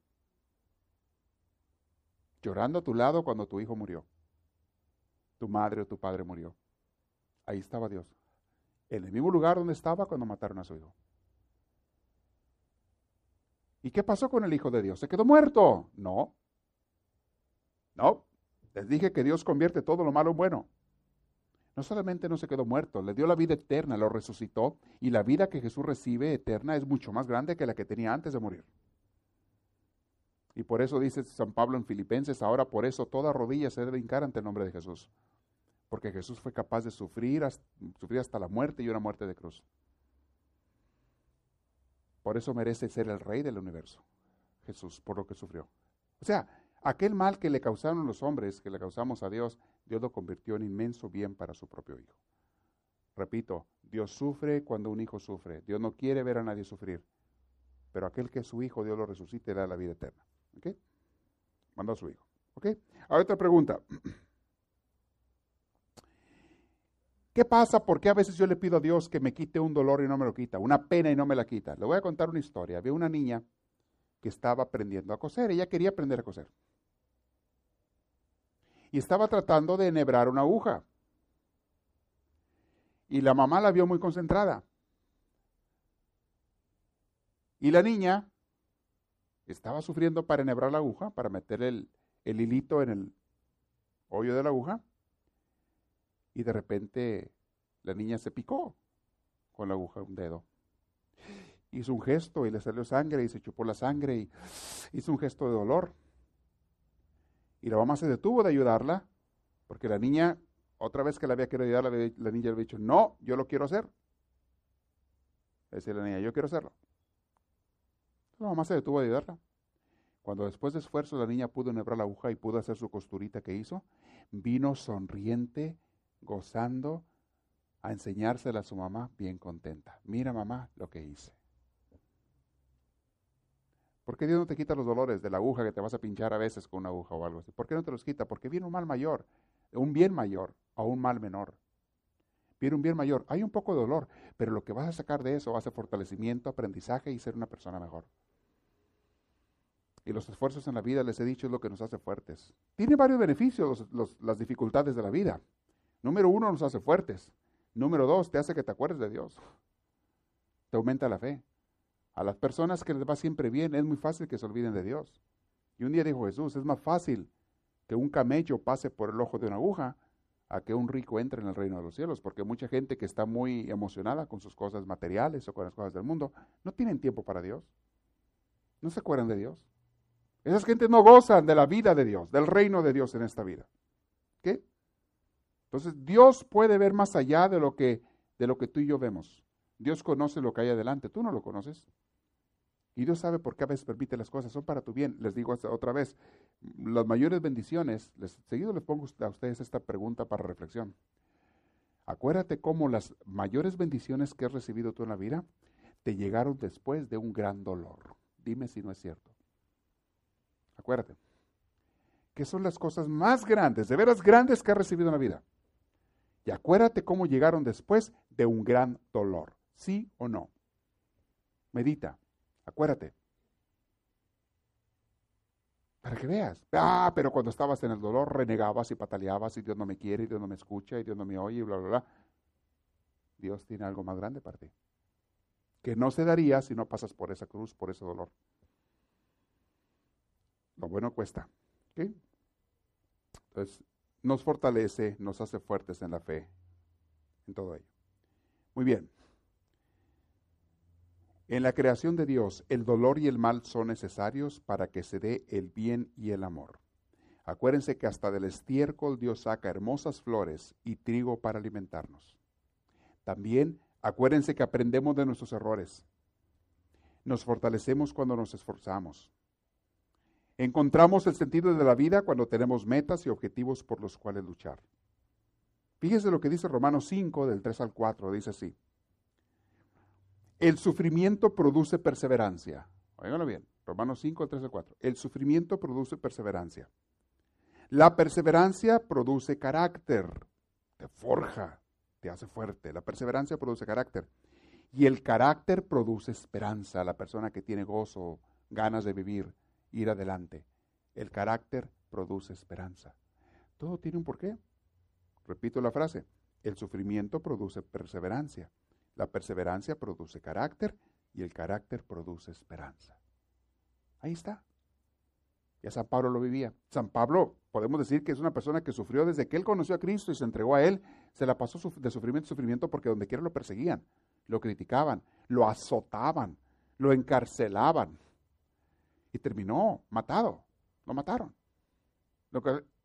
Llorando a tu lado cuando tu hijo murió. Tu madre o tu padre murió. Ahí estaba Dios. En el mismo lugar donde estaba cuando mataron a su hijo. ¿Y qué pasó con el Hijo de Dios? ¿Se quedó muerto? No. No. Les dije que Dios convierte todo lo malo en bueno no solamente no se quedó muerto, le dio la vida eterna, lo resucitó y la vida que Jesús recibe eterna es mucho más grande que la que tenía antes de morir. Y por eso dice San Pablo en Filipenses, ahora por eso toda rodilla se debe hincar ante el nombre de Jesús. Porque Jesús fue capaz de sufrir, sufrir hasta la muerte y una muerte de cruz. Por eso merece ser el rey del universo, Jesús, por lo que sufrió. O sea, aquel mal que le causaron los hombres, que le causamos a Dios, Dios lo convirtió en inmenso bien para su propio Hijo. Repito, Dios sufre cuando un hijo sufre. Dios no quiere ver a nadie sufrir. Pero aquel que es su hijo, Dios lo resucita y da la vida eterna. ¿Ok? Mandó a su hijo. ¿Ok? Ahora otra pregunta. ¿Qué pasa? ¿Por qué a veces yo le pido a Dios que me quite un dolor y no me lo quita? Una pena y no me la quita. Le voy a contar una historia. Había una niña que estaba aprendiendo a coser. Ella quería aprender a coser. Y estaba tratando de enhebrar una aguja. Y la mamá la vio muy concentrada. Y la niña estaba sufriendo para enhebrar la aguja, para meter el, hilito en el hoyo de la aguja y de repente la niña se picó con la aguja un dedo. Hizo un gesto y le salió sangre y se chupó la sangre y hizo un gesto de dolor. Y la mamá se detuvo de ayudarla porque la niña, otra vez que la había querido ayudar, la, niña le había dicho, no, yo lo quiero hacer. Decía la niña, yo quiero hacerlo. Mamá se detuvo de ayudarla. Cuando después de esfuerzo la niña pudo enhebrar la aguja y pudo hacer su costurita que hizo, vino sonriente gozando a enseñársela a su mamá bien contenta. Mira mamá lo que hice. ¿Por qué Dios no te quita los dolores de la aguja que te vas a pinchar a veces con una aguja o algo así? ¿Por qué no te los quita? Porque viene un mal mayor, un bien mayor o un mal menor. Viene un bien mayor. Hay un poco de dolor, pero lo que vas a sacar de eso va a ser fortalecimiento, aprendizaje y ser una persona mejor. Y los esfuerzos en la vida, les he dicho, es lo que nos hace fuertes. Tiene varios beneficios las dificultades de la vida. Número uno, nos hace fuertes. Número dos, te hace que te acuerdes de Dios. Te aumenta la fe. A las personas que les va siempre bien, es muy fácil que se olviden de Dios. Y un día dijo Jesús, es más fácil que un camello pase por el ojo de una aguja a que un rico entre en el reino de los cielos, porque mucha gente que está muy emocionada con sus cosas materiales o con las cosas del mundo, no tienen tiempo para Dios. No se acuerdan de Dios. Esas gentes no gozan de la vida de Dios, del reino de Dios en esta vida. ¿Qué? Entonces, Dios puede ver más allá de lo que de lo que tú y yo vemos. Dios conoce lo que hay adelante, tú no lo conoces. Y Dios sabe por qué a veces permite las cosas, son para tu bien. Les digo otra vez, las mayores bendiciones, seguido les pongo a ustedes esta pregunta para reflexión. Acuérdate cómo las mayores bendiciones que has recibido tú en la vida te llegaron después de un gran dolor. Dime si no es cierto. Acuérdate. Que son las cosas más grandes, de veras grandes que has recibido en la vida. Y acuérdate cómo llegaron después de un gran dolor. ¿Sí o no? Medita, acuérdate. Para que veas. Ah, pero cuando estabas en el dolor renegabas y pataleabas y Dios no me quiere y Dios no me escucha y Dios no me oye y bla, bla, bla. Dios tiene algo más grande para ti. Que no se daría si no pasas por esa cruz, por ese dolor. Lo bueno cuesta. ¿ok? Entonces, nos fortalece, nos hace fuertes en la fe, en todo ello. Muy bien. En la creación de Dios, el dolor y el mal son necesarios para que se dé el bien y el amor. Acuérdense que hasta del estiércol Dios saca hermosas flores y trigo para alimentarnos. También acuérdense que aprendemos de nuestros errores. Nos fortalecemos cuando nos esforzamos. Encontramos el sentido de la vida cuando tenemos metas y objetivos por los cuales luchar. Fíjese lo que dice Romanos 5, del 3 al 4, dice así. El sufrimiento produce perseverancia. Óiganlo bien, Romanos 5, del 3 al 4. El sufrimiento produce perseverancia. La perseverancia produce carácter, te forja, te hace fuerte. La perseverancia produce carácter. Y el carácter produce esperanza. La persona que tiene gozo, ganas de vivir, ir adelante. El carácter produce esperanza. Todo tiene un porqué. Repito la frase. El sufrimiento produce perseverancia. La perseverancia produce carácter y el carácter produce esperanza. Ahí está. Ya San Pablo lo vivía. San Pablo, podemos decir que es una persona que sufrió desde que él conoció a Cristo y se entregó a él, se la pasó de sufrimiento en sufrimiento porque donde quiera lo perseguían, lo criticaban, lo azotaban, lo encarcelaban, y terminó matado. Lo mataron.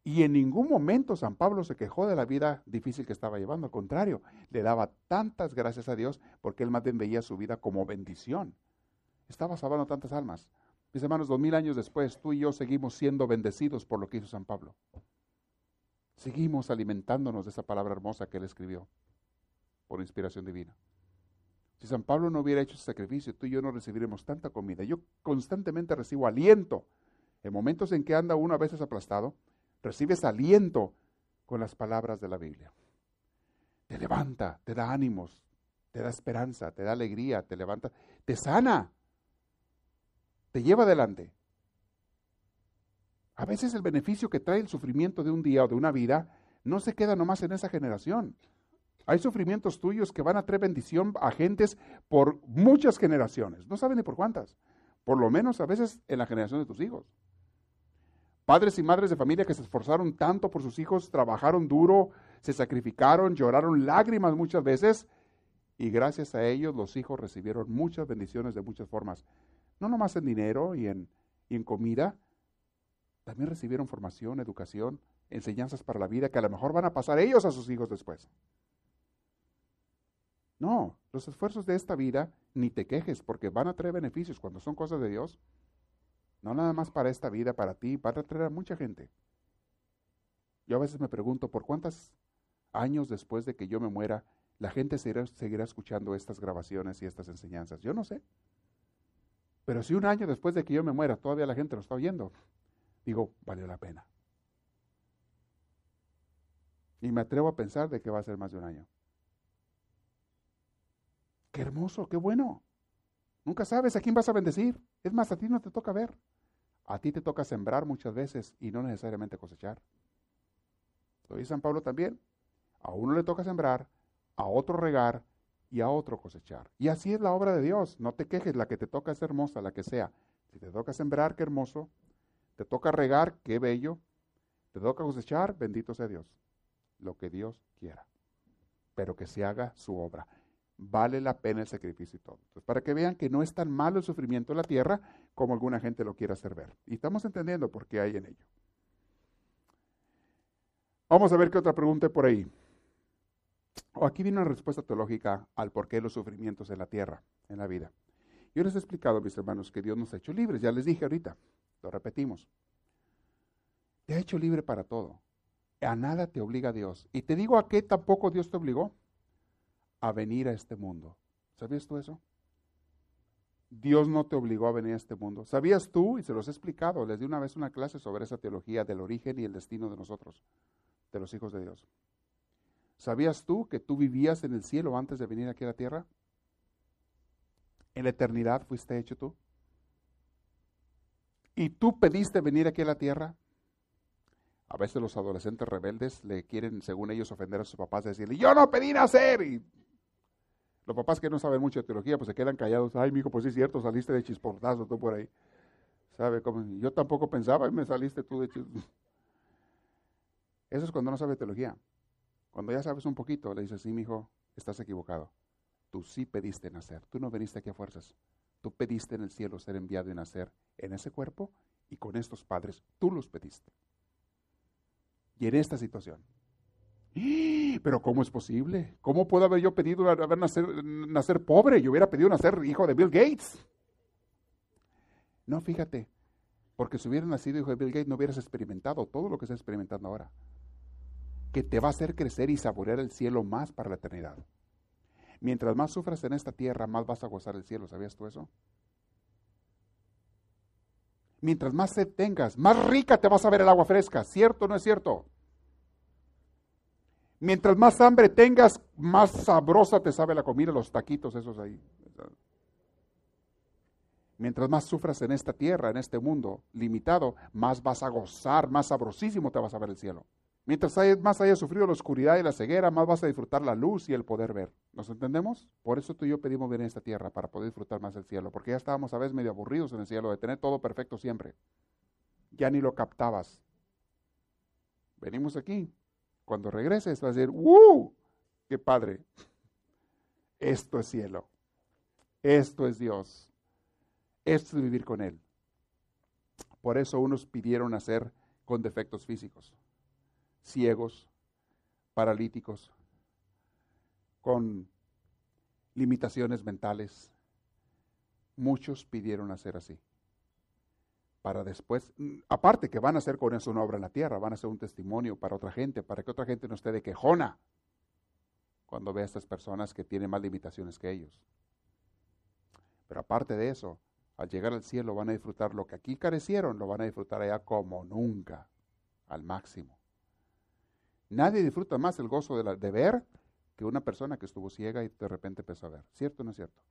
y en ningún momento San Pablo se quejó de la vida difícil que estaba llevando. Al contrario, le daba tantas gracias a Dios porque él más bien veía su vida como bendición. Estaba salvando tantas almas. Mis hermanos, dos mil años después, tú y yo seguimos siendo bendecidos por lo que hizo San Pablo. Seguimos alimentándonos de esa palabra hermosa que él escribió por inspiración divina. Si San Pablo no hubiera hecho ese sacrificio, tú y yo no recibiremos tanta comida. Yo constantemente recibo aliento. En momentos en que anda uno a veces aplastado, recibes aliento con las palabras de la Biblia. Te levanta, te da ánimos, te da esperanza, te da alegría, te levanta, te sana, te lleva adelante. A veces el beneficio que trae el sufrimiento de un día o de una vida no se queda nomás en esa generación. Hay sufrimientos tuyos que van a traer bendición a gentes por muchas generaciones. No saben ni por cuántas. Por lo menos a veces en la generación de tus hijos. Padres y madres de familia que se esforzaron tanto por sus hijos, trabajaron duro, se sacrificaron, lloraron lágrimas muchas veces y gracias a ellos los hijos recibieron muchas bendiciones de muchas formas. No nomás en dinero y en, en comida, también recibieron formación, educación, enseñanzas para la vida que a lo mejor van a pasar ellos a sus hijos después. No, los esfuerzos de esta vida ni te quejes porque van a traer beneficios cuando son cosas de Dios. No nada más para esta vida, para ti, van a traer a mucha gente. Yo a veces me pregunto, ¿por cuántos años después de que yo me muera, la gente seguirá, seguirá escuchando estas grabaciones y estas enseñanzas? Yo no sé. Pero si un año después de que yo me muera todavía la gente lo está oyendo, digo, valió la pena. Y me atrevo a pensar de que va a ser más de un año. Qué hermoso, qué bueno. Nunca sabes a quién vas a bendecir. Es más, a ti no te toca ver. A ti te toca sembrar muchas veces y no necesariamente cosechar. Lo dice San Pablo también. A uno le toca sembrar, a otro regar y a otro cosechar. Y así es la obra de Dios. No te quejes, la que te toca es hermosa, la que sea. Si te toca sembrar, qué hermoso. Te toca regar, qué bello. Te toca cosechar, bendito sea Dios. Lo que Dios quiera. Pero que se haga su obra vale la pena el sacrificio y todo. Entonces, para que vean que no es tan malo el sufrimiento en la tierra como alguna gente lo quiera hacer ver. Y estamos entendiendo por qué hay en ello. Vamos a ver qué otra pregunta hay por ahí. Oh, aquí viene una respuesta teológica al por qué los sufrimientos en la tierra, en la vida. Yo les he explicado, mis hermanos, que Dios nos ha hecho libres. Ya les dije ahorita, lo repetimos. Te ha hecho libre para todo. A nada te obliga Dios. Y te digo a qué tampoco Dios te obligó a venir a este mundo. ¿Sabías tú eso? Dios no te obligó a venir a este mundo. ¿Sabías tú? Y se los he explicado. Les di una vez una clase sobre esa teología del origen y el destino de nosotros, de los hijos de Dios. ¿Sabías tú que tú vivías en el cielo antes de venir aquí a la tierra? En la eternidad fuiste hecho tú. ¿Y tú pediste venir aquí a la tierra? A veces los adolescentes rebeldes le quieren, según ellos, ofender a sus papás, decirle, yo no pedí nacer. Y los papás que no saben mucho de teología, pues se quedan callados. Ay, mijo, pues sí es cierto, saliste de chisportazo tú por ahí. ¿Sabe? Como, yo tampoco pensaba y me saliste tú de chisportazo. Eso es cuando no sabe teología. Cuando ya sabes un poquito, le dices, sí, mijo, estás equivocado. Tú sí pediste nacer. Tú no veniste aquí a fuerzas. Tú pediste en el cielo ser enviado y nacer en ese cuerpo y con estos padres. Tú los pediste. Y en esta situación. Pero ¿cómo es posible? ¿Cómo puedo haber yo pedido haber nacer, pobre? Yo hubiera pedido nacer hijo de Bill Gates. No, fíjate, porque si hubieras nacido hijo de Bill Gates no hubieras experimentado todo lo que estás experimentando ahora. Que te va a hacer crecer y saborear el cielo más para la eternidad. Mientras más sufras en esta tierra, más vas a gozar el cielo. ¿Sabías tú eso? Mientras más sed tengas, más rica te vas a ver el agua fresca. ¿Cierto o no es cierto? Mientras más hambre tengas, más sabrosa te sabe la comida, los taquitos esos ahí. Mientras más sufras en esta tierra, en este mundo limitado, más vas a gozar, más sabrosísimo te vas a ver el cielo. Mientras más hayas sufrido la oscuridad y la ceguera, más vas a disfrutar la luz y el poder ver. ¿Nos entendemos? Por eso tú y yo pedimos venir a esta tierra, para poder disfrutar más el cielo, porque ya estábamos a veces medio aburridos en el cielo, de tener todo perfecto siempre. Ya ni lo captabas. Venimos aquí cuando regreses vas a decir, ¡uh! ¡Qué padre! Esto es cielo. Esto es Dios. Esto es vivir con Él. Por eso unos pidieron nacer con defectos físicos, ciegos, paralíticos, con limitaciones mentales. Muchos pidieron nacer así. Para después, mm, aparte que van a hacer con eso una obra en la tierra, van a ser un testimonio para otra gente, para que otra gente no esté de quejona cuando ve a estas personas que tienen más limitaciones que ellos. Pero aparte de eso, al llegar al cielo van a disfrutar lo que aquí carecieron, lo van a disfrutar allá como nunca, al máximo. Nadie disfruta más el gozo de, de ver que una persona que estuvo ciega y de repente empezó a ver. ¿Cierto o no es cierto?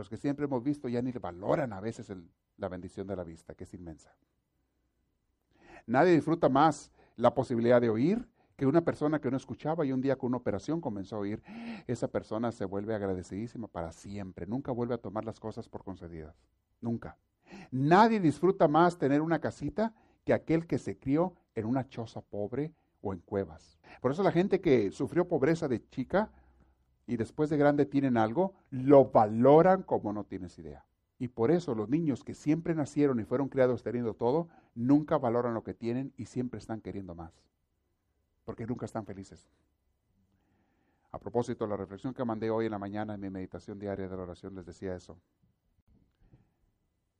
Los que siempre hemos visto ya ni valoran a veces la bendición de la vista, que es inmensa. Nadie disfruta más la posibilidad de oír que una persona que no escuchaba y un día con una operación comenzó a oír. Esa persona se vuelve agradecidísima para siempre. Nunca vuelve a tomar las cosas por concedidas. Nunca. Nadie disfruta más tener una casita que aquel que se crió en una choza pobre o en cuevas. Por eso la gente que sufrió pobreza de chica y después de grande tienen algo, lo valoran como no tienes idea. Y por eso los niños que siempre nacieron y fueron criados teniendo todo, nunca valoran lo que tienen y siempre están queriendo más. Porque nunca están felices. A propósito, la reflexión que mandé hoy en la mañana en mi meditación diaria de la oración les decía eso.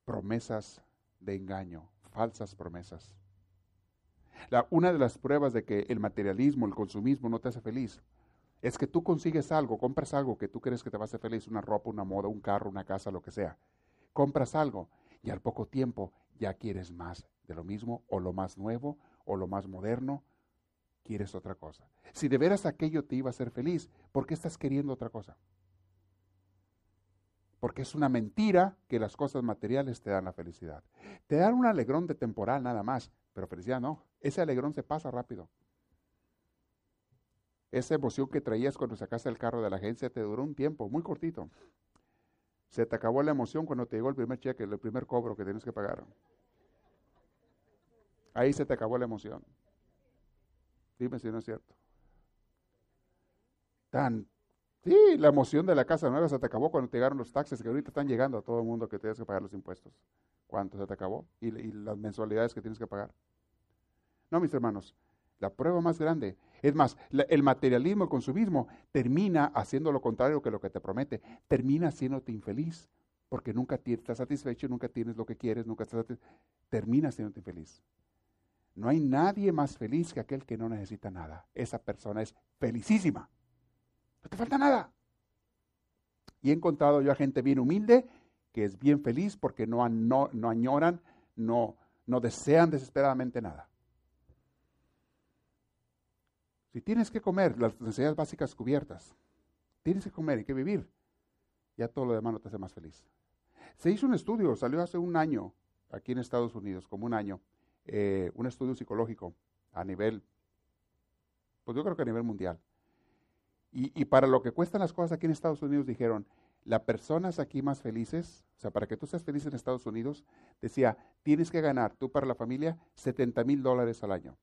Promesas de engaño, falsas promesas. La, una de las pruebas de que el materialismo, el consumismo no te hace feliz es que tú consigues algo, compras algo que tú crees que te va a hacer feliz, una ropa, una moda, un carro, una casa, lo que sea. Compras algo y al poco tiempo ya quieres más de lo mismo o lo más nuevo o lo más moderno, quieres otra cosa. Si de veras aquello te iba a hacer feliz, ¿por qué estás queriendo otra cosa? Porque es una mentira que las cosas materiales te dan la felicidad. Te dan un alegrón de temporal nada más, pero felicidad no. Ese alegrón se pasa rápido. Esa emoción que traías cuando sacaste el carro de la agencia te duró un tiempo, muy cortito. Se te acabó la emoción cuando te llegó el primer cheque, el primer cobro que tienes que pagar. Ahí se te acabó la emoción. Dime si no es cierto. Tan, sí, la emoción de la casa nueva se te acabó cuando te llegaron los taxes que ahorita están llegando a todo el mundo que tienes que pagar los impuestos. ¿Cuánto se te acabó? y las mensualidades que tienes que pagar. No, mis hermanos, la prueba más grande. Es más, el materialismo, el consumismo, termina haciendo lo contrario que lo que te promete. Termina haciéndote infeliz. Porque nunca estás satisfecho, nunca tienes lo que quieres, nunca estás Termina haciéndote infeliz. No hay nadie más feliz que aquel que no necesita nada. Esa persona es felicísima. No te falta nada. Y he encontrado yo a gente bien humilde que es bien feliz porque no, no, no añoran, no, no desean desesperadamente nada. Si tienes que comer, las necesidades básicas cubiertas, tienes que comer y que vivir, ya todo lo demás no te hace más feliz. Se hizo un estudio, salió hace un año aquí en Estados Unidos, como un año, eh, un estudio psicológico a nivel, pues yo creo que a nivel mundial. Y, y, para lo que cuestan las cosas aquí en Estados Unidos dijeron, las personas aquí más felices, o sea, para que tú seas feliz en Estados Unidos, decía, tienes que ganar tú para la familia 70 mil dólares al año.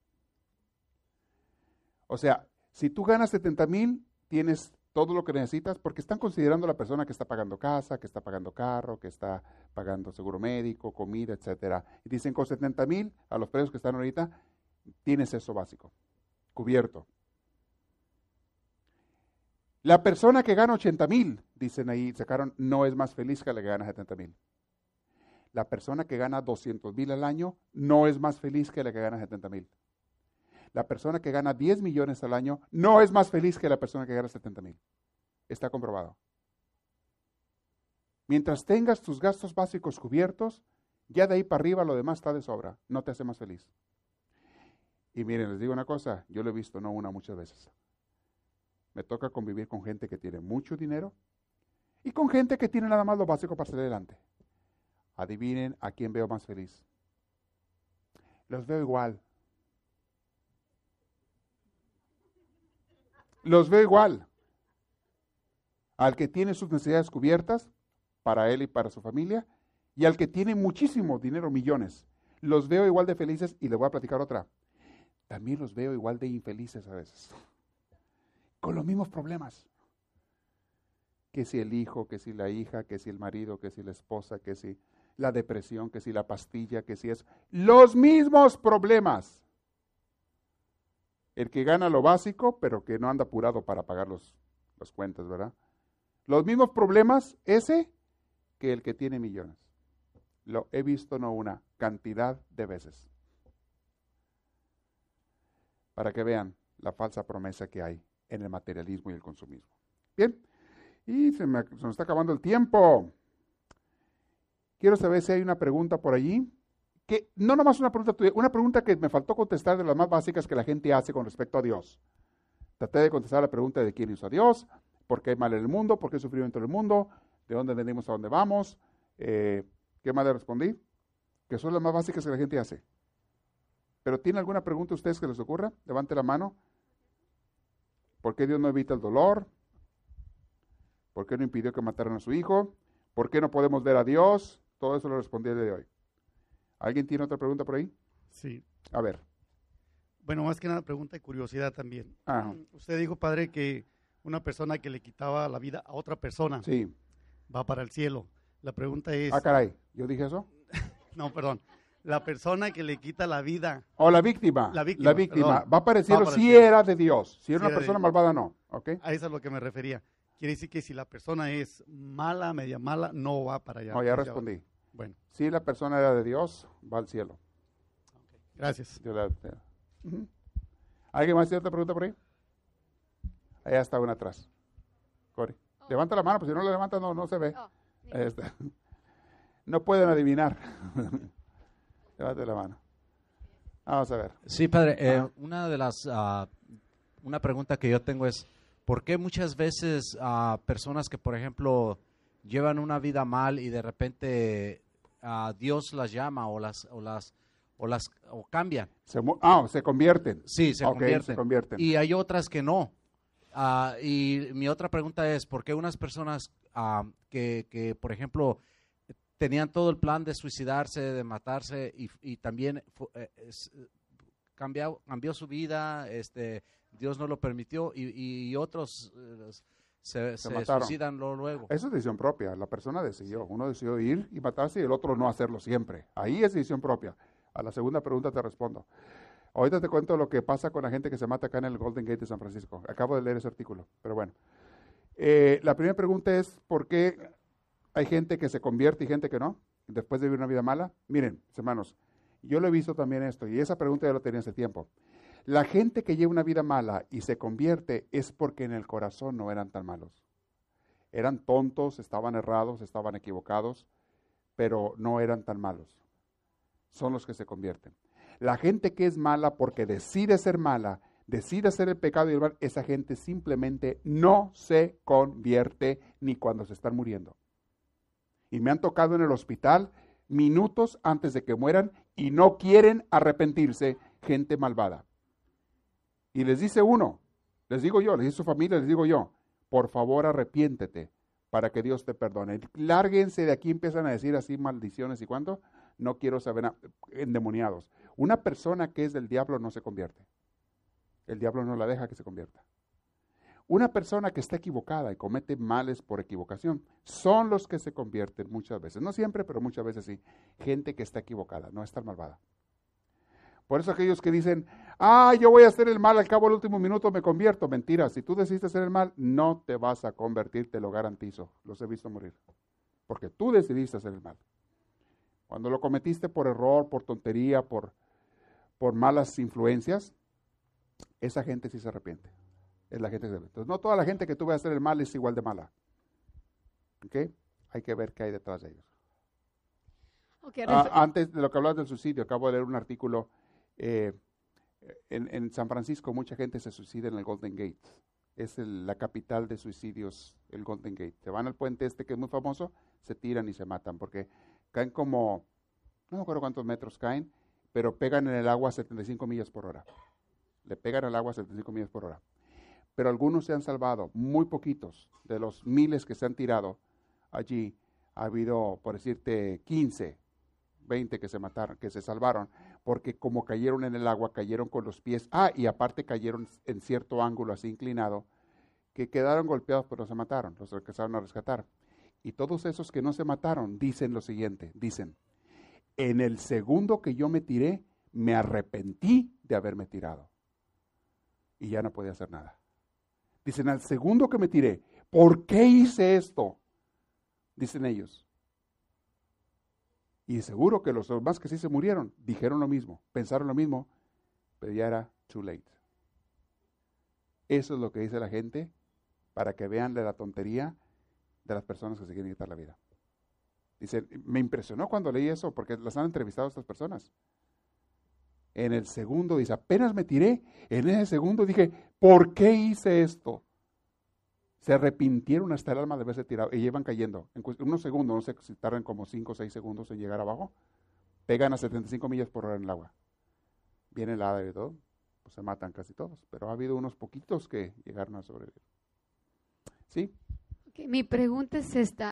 O sea, si tú ganas 70 mil, tienes todo lo que necesitas porque están considerando a la persona que está pagando casa, que está pagando carro, que está pagando seguro médico, comida, etcétera. Y dicen con 70 mil, a los precios que están ahorita, tienes eso básico, cubierto. La persona que gana 80 mil, dicen ahí, sacaron, no es más feliz que la que gana 70 mil. La persona que gana 200 mil al año no es más feliz que la que gana 70 mil la persona que gana 10 millones al año no es más feliz que la persona que gana 70 mil. Está comprobado. Mientras tengas tus gastos básicos cubiertos, ya de ahí para arriba lo demás está de sobra. No te hace más feliz. Y miren, les digo una cosa, yo lo he visto no una, muchas veces. Me toca convivir con gente que tiene mucho dinero y con gente que tiene nada más lo básico para salir adelante. Adivinen a quién veo más feliz. Los veo igual. Los veo igual. Al que tiene sus necesidades cubiertas, para él y para su familia, y al que tiene muchísimo dinero, millones. Los veo igual de felices y le voy a platicar otra. También los veo igual de infelices a veces. Con los mismos problemas. Que si el hijo, que si la hija, que si el marido, que si la esposa, que si, la depresión, que si la pastilla, que si es los mismos problemas. El que gana lo básico, pero que no anda apurado para pagar los, las cuentas, ¿verdad? Los mismos problemas ese que el que tiene millones. Lo he visto no una, cantidad de veces. Para que vean la falsa promesa que hay en el materialismo y el consumismo. Bien, y se, me, está acabando el tiempo. Quiero saber si hay una pregunta por allí. Que no nomás una pregunta tuya, una pregunta que me faltó contestar de las más básicas que la gente hace con respecto a Dios. Traté de contestar la pregunta de quién hizo a Dios, por qué hay mal en el mundo, por qué hay sufrimiento en el mundo, de dónde venimos a dónde vamos. Eh, ¿Qué más le respondí? Que son las más básicas que la gente hace. Pero ¿tiene alguna pregunta ustedes que les ocurra? Levante la mano. ¿Por qué Dios no evita el dolor? ¿Por qué no impidió que mataran a su hijo? ¿Por qué no podemos ver a Dios? Todo eso lo respondí el de hoy. ¿Alguien tiene otra pregunta por ahí? Sí. A ver. Bueno, más que nada pregunta de curiosidad también. Ajá. Usted dijo, padre, que una persona que le quitaba la vida a otra persona Sí. va para el cielo. La pregunta es, Ah, caray. ¿Yo dije eso? no, perdón, la persona que le quita la vida, O la víctima. La víctima, víctima. perdón. Va para el cielo si cielo. era de Dios. Si era Si una era persona malvada, no. ¿Ok? a eso es a lo que me refería. Quiere decir que si la persona es mala, media mala, no va para allá. No, ya Ya- respondí. Bueno, Si la persona era de Dios, va al cielo. gracias. Dios la- Ujú. ¿Alguien más tiene otra pregunta por ahí? Allá está una atrás. Cori. Levanta la mano, pues si no la levanta no, no se ve. Oh, Ahí está. No pueden adivinar. Levante la mano. Vamos a ver. Sí, padre, eh, Ajá. una de las, ah, una pregunta que yo tengo es, ¿por qué muchas veces ah, personas que, por ejemplo, llevan una vida mal y de repente Dios las llama o las, o las, o las, o cambian? Se ah, se convierten. Sí, se convierten. se convierten. Y hay otras que no. Ah, y mi otra pregunta es, ¿por qué unas personas ah, que, que, por ejemplo, tenían todo el plan de suicidarse, de matarse, y, y también eh, es- cambió, cambió su vida, este, Dios no lo permitió, y, y otros eh, se, se mataron. suicidan luego? Eso es decisión propia. La persona decidió. Uno decidió ir y matarse y el otro no hacerlo siempre. Ahí es decisión propia. A la segunda pregunta te respondo. Ahorita te cuento lo que pasa con la gente que se mata acá en el Golden Gate de San Francisco. Acabo de leer ese artículo, pero bueno. Eh, la primera pregunta es, ¿por qué hay gente que se convierte y gente que no? Después de vivir una vida mala. Miren, hermanos, yo lo he visto también esto, y esa pregunta ya lo tenía hace tiempo. La gente que lleva una vida mala y se convierte es porque en el corazón no eran tan malos eran tontos, estaban errados, estaban equivocados, pero no eran tan malos. Son los que se convierten. La gente que es mala porque decide ser mala, decide hacer el pecado y el mal, esa gente simplemente no se convierte ni cuando se están muriendo. Y me han tocado en el hospital minutos antes de que mueran y no quieren arrepentirse, gente malvada. Y les dice uno, les digo yo, les dice su familia, les digo yo, por favor arrepiéntete para que Dios te perdone. Lárguense de aquí, empiezan a decir así maldiciones y cuánto. No quiero saber, endemoniados. Una persona que es del diablo no se convierte. El diablo no la deja que se convierta. Una persona que está equivocada y comete males por equivocación son los que se convierten muchas veces. No siempre, pero muchas veces sí. Gente que está equivocada, no es tan malvada. Por eso aquellos que dicen, ah, yo voy a hacer el mal, al cabo del último minuto me convierto. Mentira, si tú decidiste hacer el mal, no te vas a convertir, te lo garantizo. Los he visto morir. Porque tú decidiste hacer el mal. Cuando lo cometiste por error, por tontería, por, por malas influencias, esa gente sí se arrepiente. Es la gente que se arrepiente. Entonces, no toda la gente que tú vas a hacer el mal es igual de mala. ¿Ok? Hay que ver qué hay detrás de ellos. Ah, antes de lo que hablabas del suicidio, acabo de leer un artículo. Eh, en, San Francisco mucha gente se suicida en el Golden Gate. Es el- la capital de suicidios, el Golden Gate. Se van al puente este que es muy famoso, se tiran y se matan porque caen como, no me acuerdo cuántos metros caen, pero pegan en el agua a 75 millas por hora. Le pegan al agua a 75 millas por hora. Pero algunos se han salvado, muy poquitos. De los miles que se han tirado allí, ha habido, por decirte, 15, 20 que se mataron, que se salvaron, porque como cayeron en el agua, cayeron con los pies, ah, y aparte cayeron en cierto ángulo así inclinado, que quedaron golpeados pero no se mataron, los alcanzaron a rescatar. Y todos esos que no se mataron dicen lo siguiente, dicen, en el segundo que yo me tiré, me arrepentí de haberme tirado. Y ya no podía hacer nada. Dicen, al segundo que me tiré, ¿por qué hice esto? Dicen ellos. Y seguro que los demás que sí se murieron dijeron lo mismo, pensaron lo mismo, pero ya era too late. Eso es lo que dice la gente para que vean la tontería de las personas que se quieren quitar la vida. Dice, me impresionó cuando leí eso porque las han entrevistado a estas personas. En el segundo dice, apenas me tiré, en ese segundo dije, ¿por qué hice esto? Se arrepintieron hasta el alma de haberse tirado y llevan cayendo. En unos segundos, no sé si tardan como 5 o 6 segundos en llegar abajo, pegan a 75 millas por hora en el agua. Viene el hada y todo, pues se matan casi todos, pero ha habido unos poquitos que llegaron a sobrevivir. ¿Sí? Mi pregunta es esta.